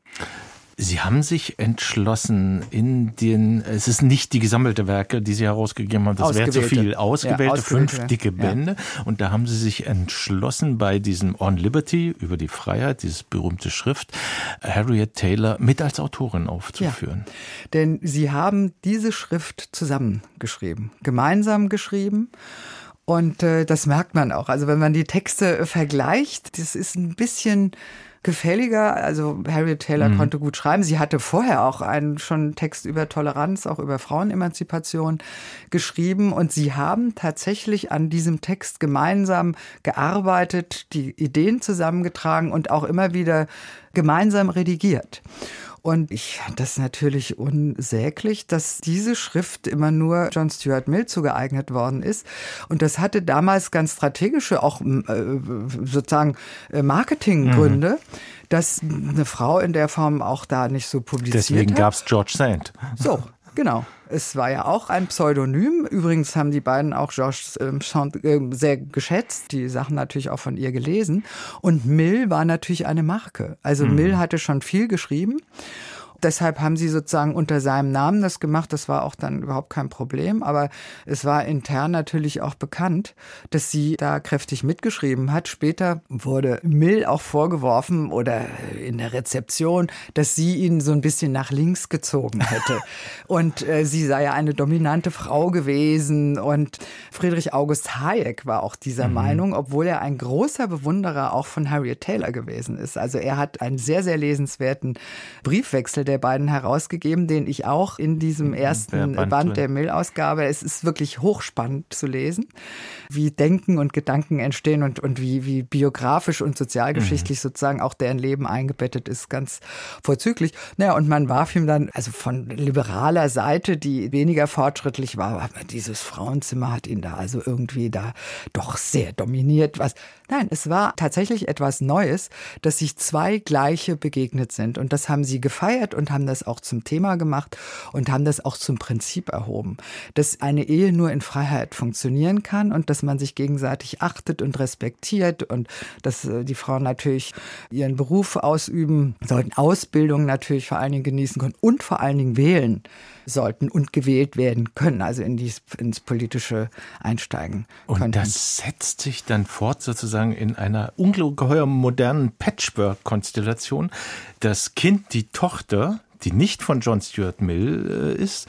S1: Sie haben sich entschlossen, in den, es ist nicht die gesammelte Werke, die Sie herausgegeben haben, das wäre zu viel, ausgewählte, ja, ausgewählte fünf dicke Bände. Ja. Und da haben Sie sich entschlossen, bei diesem On Liberty, über die Freiheit, dieses berühmte Schrift, Harriet Taylor mit als Autorin aufzuführen.
S2: Ja, denn Sie haben diese Schrift zusammengeschrieben, gemeinsam geschrieben. Und äh, das merkt man auch. Also wenn man die Texte vergleicht, das ist ein bisschen gefälliger. Also Harriet Taylor mhm. konnte gut schreiben. Sie hatte vorher auch einen schon Text über Toleranz, auch über Frauenemanzipation geschrieben. Und sie haben tatsächlich an diesem Text gemeinsam gearbeitet, die Ideen zusammengetragen und auch immer wieder gemeinsam redigiert. Und ich fand das natürlich unsäglich, dass diese Schrift immer nur John Stuart Mill zugeeignet worden ist. Und das hatte damals ganz strategische, auch äh, sozusagen äh, Marketinggründe. Mhm dass eine Frau in der Form auch da nicht so publiziert
S1: Deswegen gab es George Sand.
S2: So, Genau. Es war ja auch ein Pseudonym. Übrigens haben die beiden auch Georges ähm, Chant äh, sehr geschätzt, die Sachen natürlich auch von ihr gelesen. Und Mill war natürlich eine Marke. Also mhm. Mill hatte schon viel geschrieben. Deshalb haben sie sozusagen unter seinem Namen das gemacht. Das war auch dann überhaupt kein Problem. Aber es war intern natürlich auch bekannt, dass sie da kräftig mitgeschrieben hat. Später wurde Mill auch vorgeworfen oder in der Rezeption, dass sie ihn so ein bisschen nach links gezogen hätte. [LAUGHS] und äh, sie sei ja eine dominante Frau gewesen. Und Friedrich August Hayek war auch dieser mhm. Meinung, obwohl er ein großer Bewunderer auch von Harriet Taylor gewesen ist. Also er hat einen sehr, sehr lesenswerten Briefwechsel der beiden herausgegeben, den ich auch in diesem mhm, ersten der Band, der Mill-Ausgabe. Es ist wirklich hochspannend zu lesen, wie Denken und Gedanken entstehen und, und wie, wie biografisch und sozialgeschichtlich mhm. sozusagen auch deren Leben eingebettet ist, ganz vorzüglich. Naja, und man warf ihm dann, also von liberaler Seite, die weniger fortschrittlich war, dieses Frauenzimmer hat ihn da also irgendwie da doch sehr dominiert. Was? Nein, es war tatsächlich etwas Neues, dass sich zwei Gleiche begegnet sind. Und das haben sie gefeiert und haben das auch zum Thema gemacht und haben das auch zum Prinzip erhoben, dass eine Ehe nur in Freiheit funktionieren kann und dass man sich gegenseitig achtet und respektiert und dass äh, die Frauen natürlich ihren Beruf ausüben sollten, Ausbildung natürlich vor allen Dingen genießen können und vor allen Dingen wählen sollten und gewählt werden können, also in dies, ins politische einsteigen
S1: können. Und das setzt sich dann fort sozusagen in einer ungeheuer modernen Patchwork-Konstellation. Das Kind, die Tochter, die nicht von John Stuart Mill äh, ist,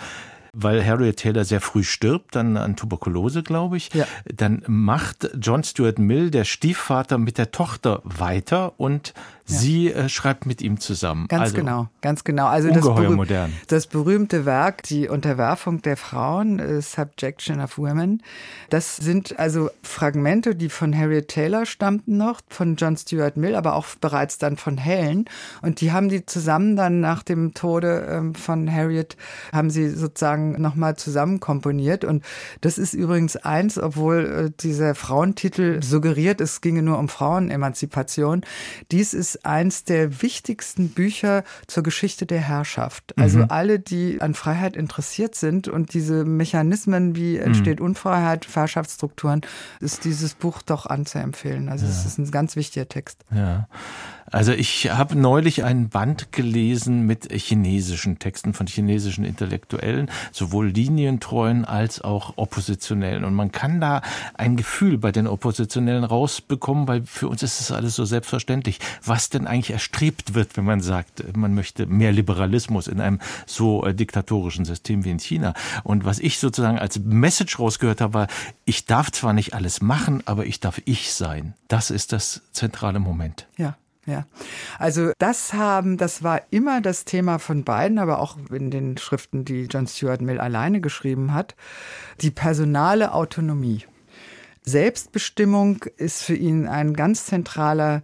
S1: weil Harriet Taylor sehr früh stirbt, dann an Tuberkulose, glaube ich. Ja. Dann macht John Stuart Mill, der Stiefvater, mit der Tochter weiter und ja. Sie äh, schreibt mit ihm zusammen.
S2: Ganz also, genau, ganz genau. Also ungeheuer das, modern. das berühmte Werk, die Unterwerfung der Frauen, äh, Subjection of Women, das sind also Fragmente, die von Harriet Taylor stammten noch, von John Stuart Mill, aber auch bereits dann von Helen. Und die haben die zusammen dann nach dem Tode ähm, von Harriet, haben sie sozusagen nochmal zusammen komponiert. Und das ist übrigens eins, obwohl äh, dieser Frauentitel suggeriert, es ginge nur um Frauenemanzipation. Dies ist eins der wichtigsten Bücher zur Geschichte der Herrschaft. Also mhm. alle, die an Freiheit interessiert sind und diese Mechanismen, wie entsteht mhm. Unfreiheit, Herrschaftsstrukturen, ist dieses Buch doch anzuempfehlen. Also es ja. ist ein ganz wichtiger Text.
S1: Ja. Also ich habe neulich ein Band gelesen mit chinesischen Texten von chinesischen Intellektuellen, sowohl linientreuen als auch oppositionellen. Und man kann da ein Gefühl bei den Oppositionellen rausbekommen, weil für uns ist das alles so selbstverständlich, was denn eigentlich erstrebt wird, wenn man sagt, man möchte mehr Liberalismus in einem so äh, diktatorischen System wie in China. Und was ich sozusagen als Message rausgehört habe, war, ich darf zwar nicht alles machen, aber ich darf ich sein. Das ist das zentrale Moment.
S2: Ja. Ja, also das haben, das war immer das Thema von beiden, aber auch in den Schriften, die John Stuart Mill alleine geschrieben hat, die personale Autonomie. Selbstbestimmung ist für ihn ein ganz zentraler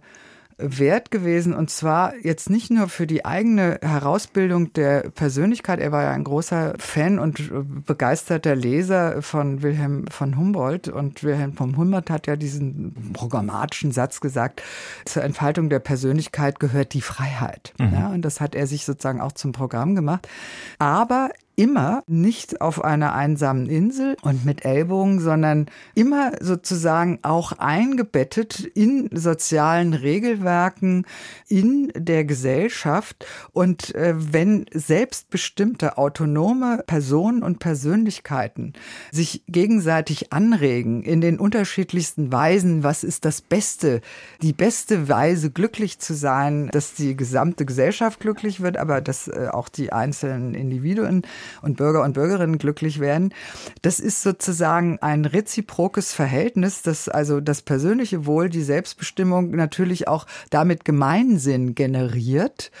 S2: wert gewesen und zwar jetzt nicht nur für die eigene Herausbildung der Persönlichkeit. Er war ja ein großer Fan und begeisterter Leser von Wilhelm von Humboldt und Wilhelm von Humboldt hat ja diesen programmatischen Satz gesagt, zur Entfaltung der Persönlichkeit gehört die Freiheit. Mhm. Ja, und das hat er sich sozusagen auch zum Programm gemacht. Aber immer nicht auf einer einsamen Insel und mit Ellbogen, sondern immer sozusagen auch eingebettet in sozialen Regelwerken, in der Gesellschaft. Und äh, wenn selbstbestimmte, autonome Personen und Persönlichkeiten sich gegenseitig anregen in den unterschiedlichsten Weisen, was ist das Beste, die beste Weise, glücklich zu sein, dass die gesamte Gesellschaft glücklich wird, aber dass äh, auch die einzelnen Individuen und Bürger und Bürgerinnen glücklich werden. Das ist sozusagen ein reziprokes Verhältnis, das also das persönliche Wohl, die Selbstbestimmung natürlich auch damit Gemeinsinn generiert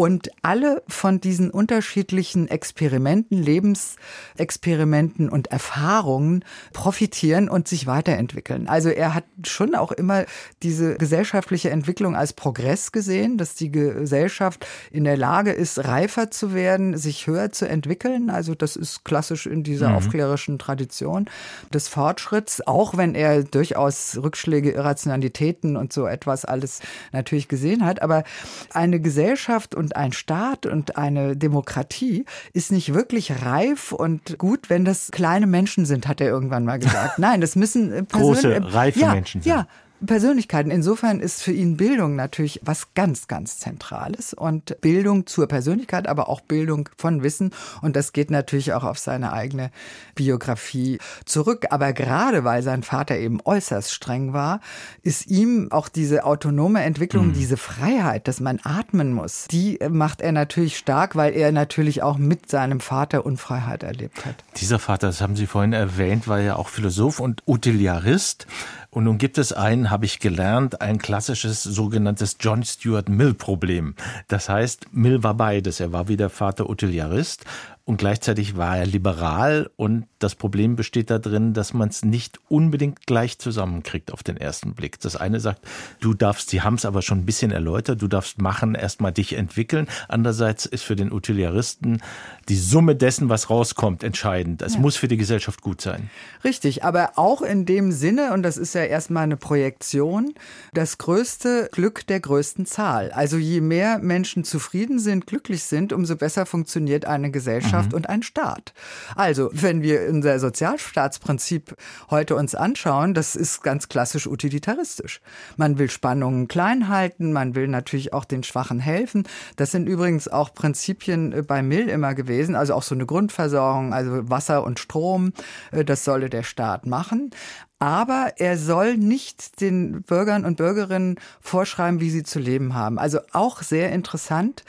S2: und alle von diesen unterschiedlichen Experimenten, Lebensexperimenten und Erfahrungen profitieren und sich weiterentwickeln. Also er hat schon auch immer diese gesellschaftliche Entwicklung als Progress gesehen, dass die Gesellschaft in der Lage ist, reifer zu werden, sich höher zu entwickeln. Also das ist klassisch in dieser mhm. aufklärerischen Tradition des Fortschritts, auch wenn er durchaus Rückschläge, Irrationalitäten und so etwas alles natürlich gesehen hat. Aber eine Gesellschaft und und ein Staat und eine Demokratie ist nicht wirklich reif und gut, wenn das kleine Menschen sind, hat er irgendwann mal gesagt. [LAUGHS] Nein, das müssen
S1: äh, große, reife
S2: ja,
S1: Menschen sein.
S2: Ja, Persönlichkeiten. Insofern ist für ihn Bildung natürlich was ganz, ganz Zentrales und Bildung zur Persönlichkeit, aber auch Bildung von Wissen. Und das geht natürlich auch auf seine eigene Biografie zurück. Aber gerade weil sein Vater eben äußerst streng war, ist ihm auch diese autonome Entwicklung, mhm. diese Freiheit, dass man atmen muss, die macht er natürlich stark, weil er natürlich auch mit seinem Vater Unfreiheit erlebt hat.
S1: Dieser Vater, das haben Sie vorhin erwähnt, war ja auch Philosoph und Utiliarist. Und nun gibt es ein, habe ich gelernt, ein klassisches sogenanntes John Stuart Mill Problem. Das heißt, Mill war beides. Er war wie der Vater Utiliarist und gleichzeitig war er liberal und das Problem besteht darin, dass man es nicht unbedingt gleich zusammenkriegt auf den ersten Blick. Das eine sagt, du darfst, sie haben es aber schon ein bisschen erläutert, du darfst machen, erstmal dich entwickeln. Andererseits ist für den Utilitaristen die Summe dessen, was rauskommt, entscheidend. Es ja. muss für die Gesellschaft gut sein.
S2: Richtig, aber auch in dem Sinne, und das ist ja erstmal eine Projektion, das größte Glück der größten Zahl. Also je mehr Menschen zufrieden sind, glücklich sind, umso besser funktioniert eine Gesellschaft Gesellschaft mhm. und ein Staat. Also, wenn wir unser Sozialstaatsprinzip heute uns anschauen, das ist ganz klassisch utilitaristisch. Man will Spannungen klein halten, man will natürlich auch den Schwachen helfen. Das sind übrigens auch Prinzipien äh, bei Mill immer gewesen, also auch so eine Grundversorgung, also Wasser und Strom, äh, das solle der Staat machen aber er soll nicht den Bürgern und Bürgerinnen vorschreiben, wie sie zu leben haben. Also auch sehr interessant.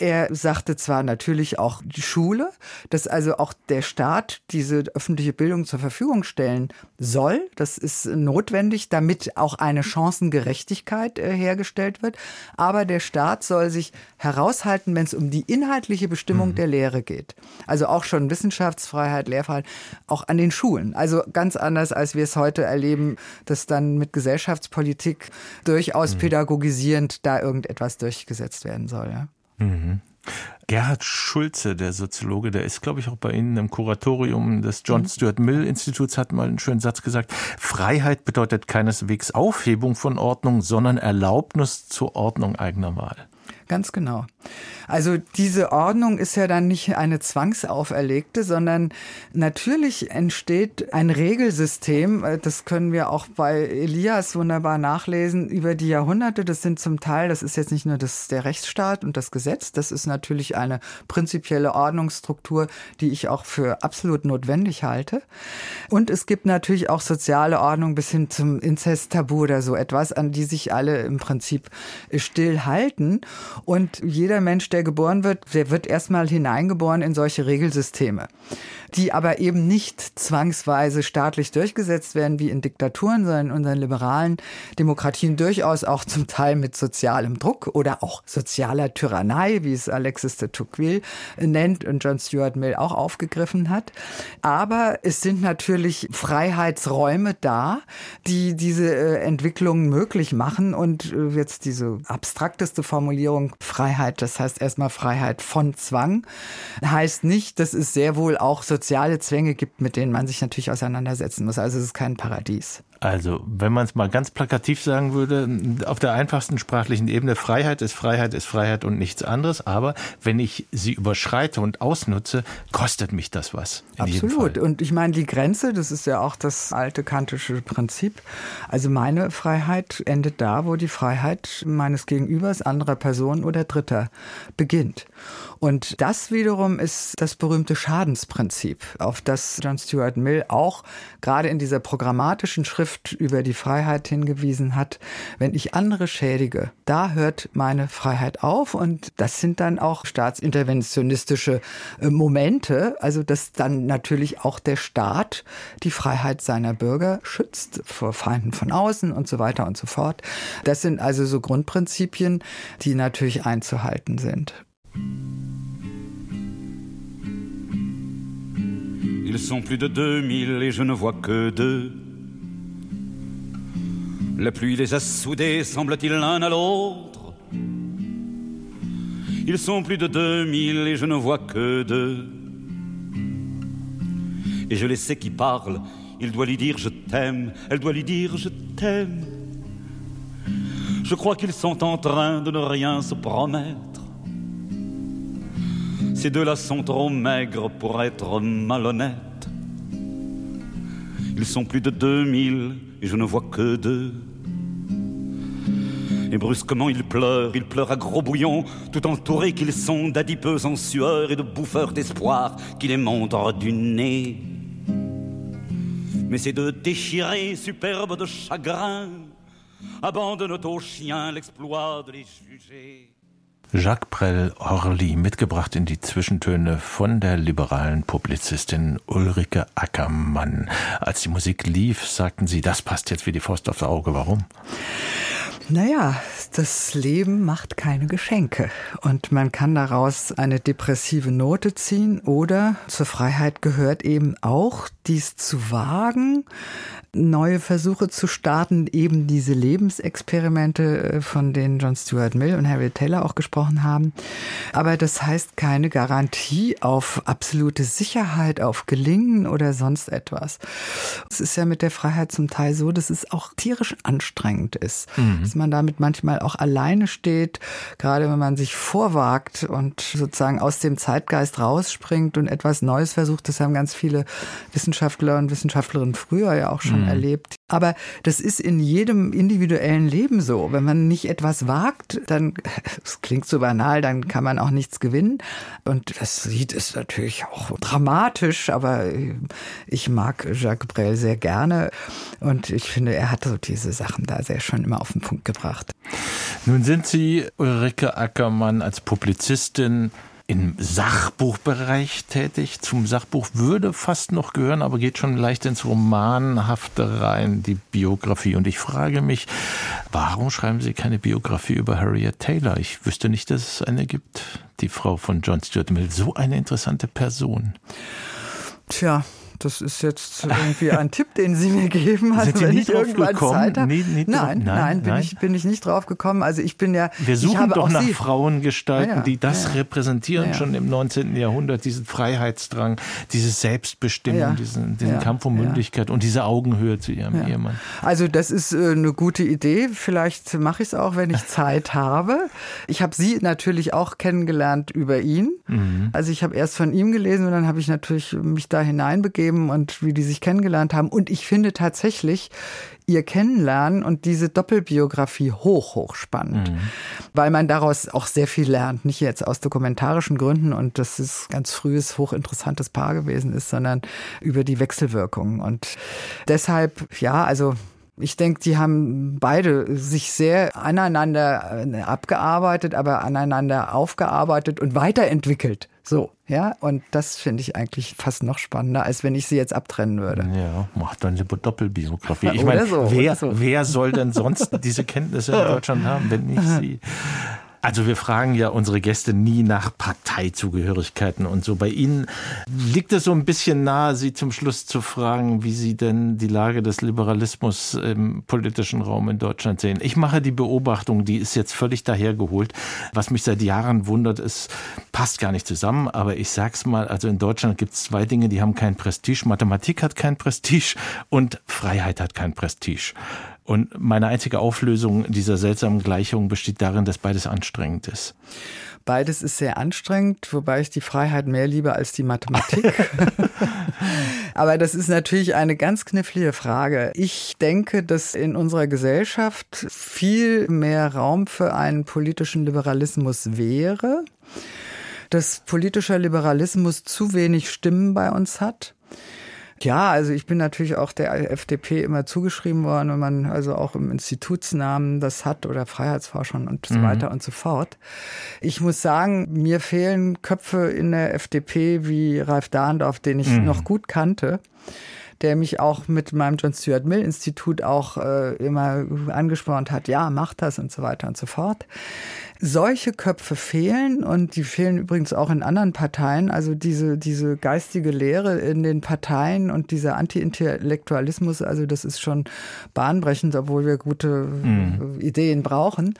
S2: Er sagte zwar natürlich auch die Schule, dass also auch der Staat diese öffentliche Bildung zur Verfügung stellen soll. Das ist notwendig, damit auch eine Chancengerechtigkeit äh, hergestellt wird. Aber der Staat soll sich heraushalten, wenn es um die inhaltliche Bestimmung mhm. der Lehre geht. Also auch schon Wissenschaftsfreiheit, Lehrfreiheit, auch an den Schulen. Also ganz anders, als wir es heute heute erleben, dass dann mit Gesellschaftspolitik durchaus mhm. pädagogisierend da irgendetwas durchgesetzt werden soll. Ja?
S1: Mhm. Gerhard Schulze, der Soziologe, der ist, glaube ich, auch bei Ihnen im Kuratorium des John mhm. Stuart Mill Instituts, hat mal einen schönen Satz gesagt. Freiheit bedeutet keineswegs Aufhebung von Ordnung, sondern Erlaubnis zur Ordnung eigener Wahl.
S2: Ganz genau. Also diese Ordnung ist ja dann nicht eine zwangsauferlegte, sondern natürlich entsteht ein Regelsystem. Das können wir auch bei Elias wunderbar nachlesen über die Jahrhunderte. Das sind zum Teil, das ist jetzt nicht nur das, der Rechtsstaat und das Gesetz, das ist natürlich eine prinzipielle Ordnungsstruktur, die ich auch für absolut notwendig halte. Und es gibt natürlich auch soziale Ordnung bis hin zum Inzesttabu oder so etwas, an die sich alle im Prinzip still halten. Und jeder Mensch, der geboren wird, der wird erstmal hineingeboren in solche Regelsysteme, die aber eben nicht zwangsweise staatlich durchgesetzt werden wie in Diktaturen, sondern in unseren liberalen Demokratien durchaus auch zum Teil mit sozialem Druck oder auch sozialer Tyrannei, wie es Alexis de Tocqueville nennt und John Stuart Mill auch aufgegriffen hat. Aber es sind natürlich Freiheitsräume da, die diese äh, Entwicklungen möglich machen und äh, jetzt diese abstrakteste Formulierung Freiheit, das heißt erstmal Freiheit von Zwang. Heißt nicht, dass es sehr wohl auch soziale Zwänge gibt, mit denen man sich natürlich auseinandersetzen muss. Also es ist kein Paradies.
S1: Also, wenn man es mal ganz plakativ sagen würde, auf der einfachsten sprachlichen Ebene, Freiheit ist Freiheit ist Freiheit und nichts anderes. Aber wenn ich sie überschreite und ausnutze, kostet mich das was.
S2: Absolut. Und ich meine, die Grenze, das ist ja auch das alte kantische Prinzip. Also meine Freiheit endet da, wo die Freiheit meines Gegenübers, anderer Person oder Dritter beginnt. Und das wiederum ist das berühmte Schadensprinzip, auf das John Stuart Mill auch gerade in dieser programmatischen Schrift über die Freiheit hingewiesen hat. Wenn ich andere schädige, da hört meine Freiheit auf und das sind dann auch staatsinterventionistische äh, Momente, also dass dann natürlich auch der Staat die Freiheit seiner Bürger schützt vor Feinden von außen und so weiter und so fort. Das sind also so Grundprinzipien, die natürlich einzuhalten sind.
S4: Ils sont plus de 2000 et je ne vois que deux. La pluie les a soudés, semble-t-il, l'un à l'autre. Ils sont plus de 2000 et je ne vois que deux. Et je les sais qui parlent. Il doit lui dire je t'aime, elle doit lui dire je t'aime. Je crois qu'ils sont en train de ne rien se promettre. Ces deux-là sont trop maigres pour être malhonnêtes. Ils sont plus de 2000 et je ne vois que deux. Et brusquement ils pleurent, ils pleurent à gros bouillons, tout entourés qu'ils sont d'adipeux en sueur et de bouffeurs d'espoir qui les montrent du nez. Mais ces deux déchirés, superbes de chagrin, abandonnent aux chiens l'exploit de les juger.
S1: Jacques Prell Orly mitgebracht in die Zwischentöne von der liberalen Publizistin Ulrike Ackermann. Als die Musik lief, sagten sie, das passt jetzt wie die Faust aufs Auge. Warum?
S2: Naja, das Leben macht keine Geschenke und man kann daraus eine depressive Note ziehen oder zur Freiheit gehört eben auch, dies zu wagen, neue Versuche zu starten, eben diese Lebensexperimente, äh, von denen John Stuart Mill und Harry Taylor auch gesprochen haben. Aber das heißt keine Garantie auf absolute Sicherheit, auf Gelingen oder sonst etwas. Es ist ja mit der Freiheit zum Teil so, dass es auch tierisch anstrengend ist, mhm. Man damit manchmal auch alleine steht, gerade wenn man sich vorwagt und sozusagen aus dem Zeitgeist rausspringt und etwas Neues versucht. Das haben ganz viele Wissenschaftler und Wissenschaftlerinnen früher ja auch schon mhm. erlebt. Aber das ist in jedem individuellen Leben so. Wenn man nicht etwas wagt, dann, [LAUGHS] es klingt so banal, dann kann man auch nichts gewinnen. Und das Lied ist natürlich auch dramatisch, aber ich mag Jacques Brel sehr gerne. Und ich finde, er hat so diese Sachen da sehr schön immer auf den Punkt gebracht.
S1: Nun sind Sie, Ulrike Ackermann, als Publizistin im Sachbuchbereich tätig. Zum Sachbuch würde fast noch gehören, aber geht schon leicht ins Romanhafte rein, die Biografie. Und ich frage mich, warum schreiben Sie keine Biografie über Harriet Taylor? Ich wüsste nicht, dass es eine gibt. Die Frau von John Stuart Mill, so eine interessante Person.
S2: Tja, das ist jetzt irgendwie ein Tipp, den Sie mir geben, also
S1: Sind Sie
S2: wenn
S1: nie
S2: ich
S1: drauf
S2: irgendwann
S1: gekommen?
S2: Zeit habe.
S1: Drauf-
S2: nein,
S1: nein,
S2: nein, bin
S1: nein.
S2: ich bin ich nicht drauf gekommen. Also ich bin ja
S1: Wir suchen doch nach
S2: Sie.
S1: Frauengestalten,
S2: Ja, ja,
S1: die das
S2: ja,
S1: repräsentieren, schon im 19. Jahrhundert, diesen Freiheitsdrang, diese Selbstbestimmung,
S2: Ja,
S1: diesen, diesen Kampf um. Mündigkeit und diese Augenhöhe zu ihrem. Ehemann.
S2: Also das ist äh, eine gute Idee. Vielleicht mache ich es auch, wenn ich [LAUGHS] Zeit habe. Ich habe Sie natürlich auch kennengelernt über ihn.
S1: Mhm.
S2: Also ich habe erst von ihm gelesen und dann habe ich natürlich mich da hineinbegeben und wie die sich kennengelernt haben. Und ich finde tatsächlich ihr Kennenlernen und diese Doppelbiografie hoch, hoch spannend, weil man daraus auch sehr viel lernt. Nicht jetzt aus dokumentarischen Gründen und das ist ganz frühes, hochinteressantes Paar gewesen ist, sondern über die Wechselwirkungen. Und deshalb, ja, also ich denke, die haben beide sich sehr aneinander äh, abgearbeitet, aber aneinander aufgearbeitet und weiterentwickelt. So, ja. Und das finde ich eigentlich fast noch spannender, als wenn ich sie jetzt abtrennen würde.
S1: Ja, macht dann eine Doppelbiografie. Ich meine,
S2: so,
S1: wer,
S2: so.
S1: wer soll denn sonst diese Kenntnisse in [LAUGHS] Deutschland haben, wenn nicht Sie? Also wir fragen ja unsere Gäste nie nach Parteizugehörigkeiten und so. Bei Ihnen liegt es so ein bisschen nahe, Sie zum Schluss zu fragen, wie Sie denn die Lage des Liberalismus im politischen Raum in Deutschland sehen. Ich mache die Beobachtung, die ist jetzt völlig dahergeholt. Was mich seit Jahren wundert, ist, passt gar nicht zusammen, aber ich sag's mal, also in Deutschland gibt es zwei Dinge, die haben kein Prestige. Mathematik hat kein Prestige und Freiheit hat kein Prestige. Und meine einzige Auflösung dieser seltsamen Gleichung besteht darin, dass beides anstrengend ist.
S2: Beides ist sehr anstrengend, wobei ich die Freiheit mehr liebe als die Mathematik. [LAUGHS] Aber das ist natürlich eine ganz knifflige Frage. Ich denke, dass in unserer Gesellschaft viel mehr Raum für einen politischen Liberalismus wäre, dass politischer Liberalismus zu wenig Stimmen bei uns hat. Ja, also ich bin natürlich auch der FDP immer zugeschrieben worden, wenn man also auch im Institutsnamen das hat oder Freiheitsforschern und so weiter und so fort. Ich muss sagen, mir fehlen Köpfe in der FDP wie Ralf Dahndorf, den ich noch gut kannte der mich auch mit meinem John Stuart Mill Institut auch äh, immer angespornt hat, ja, mach das und so weiter und so fort. Solche Köpfe fehlen und die fehlen übrigens auch in anderen Parteien. Also diese, diese geistige Lehre in den Parteien und dieser Anti-Intellektualismus, also das ist schon bahnbrechend, obwohl wir gute äh, Ideen brauchen.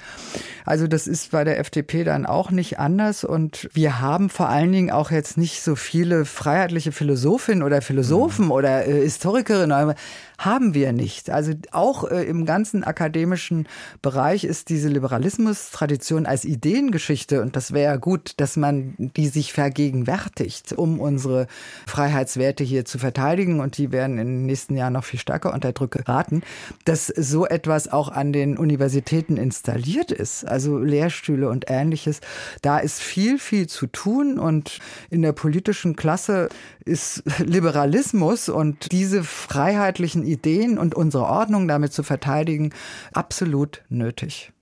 S2: Also das ist bei der FDP dann auch nicht anders und wir haben vor allen Dingen auch jetzt nicht so viele freiheitliche Philosophinnen oder Philosophen oder äh, Historikerinnen haben wir nicht. Also auch äh, im ganzen akademischen Bereich ist diese Liberalismus-Tradition als Ideengeschichte und das wäre gut, dass man die sich vergegenwärtigt, um unsere Freiheitswerte hier zu verteidigen und die werden in den nächsten Jahren noch viel stärker unter Druck geraten, dass so etwas auch an den Universitäten installiert ist, also Lehrstühle und ähnliches. Da ist viel, viel zu tun und in der politischen Klasse ist Liberalismus und diese freiheitlichen Ideen und unsere Ordnung damit zu verteidigen absolut nötig.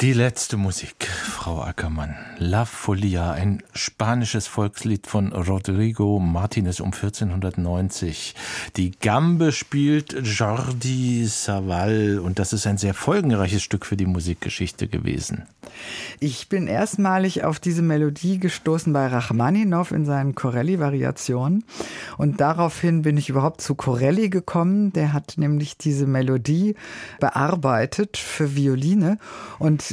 S1: Die letzte Musik, Frau Ackermann. La Folia, ein spanisches Volkslied von Rodrigo Martinez um 1490. Die Gambe spielt Jordi Savall und das ist ein sehr folgenreiches Stück für die Musikgeschichte gewesen.
S2: Ich bin erstmalig auf diese Melodie gestoßen bei Rachmaninow in seinen Corelli-Variationen. Und daraufhin bin ich überhaupt zu Corelli gekommen. Der hat nämlich diese Melodie bearbeitet für Violine.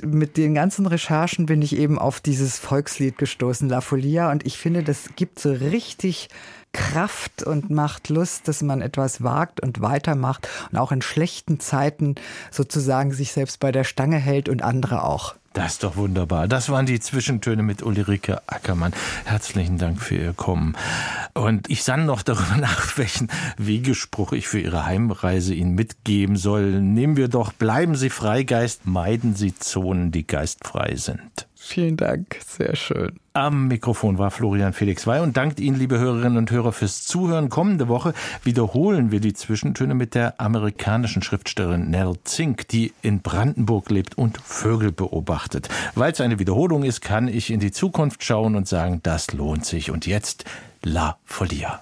S2: Mit den ganzen Recherchen bin ich eben auf dieses Volkslied gestoßen, La Folia. Und ich finde, das gibt so richtig Kraft und macht Lust, dass man etwas wagt und weitermacht und auch in schlechten Zeiten sozusagen sich selbst bei der Stange hält und andere auch.
S1: Das ist doch wunderbar. Das waren die Zwischentöne mit Ulrike Ackermann. Herzlichen Dank für Ihr Kommen. Und ich sann noch darüber [LAUGHS] nach, welchen Wegespruch ich für Ihre Heimreise Ihnen mitgeben soll. Nehmen wir doch, bleiben Sie Freigeist, meiden Sie Zonen, die geistfrei sind.
S2: Vielen Dank, sehr schön.
S1: Am Mikrofon war Florian Felix Wey und dankt Ihnen, liebe Hörerinnen und Hörer, fürs Zuhören. Kommende Woche wiederholen wir die Zwischentöne mit der amerikanischen Schriftstellerin Nell Zink, die in Brandenburg lebt und Vögel beobachtet. Weil es eine Wiederholung ist, kann ich in die Zukunft schauen und sagen, das lohnt sich. Und jetzt La Folia.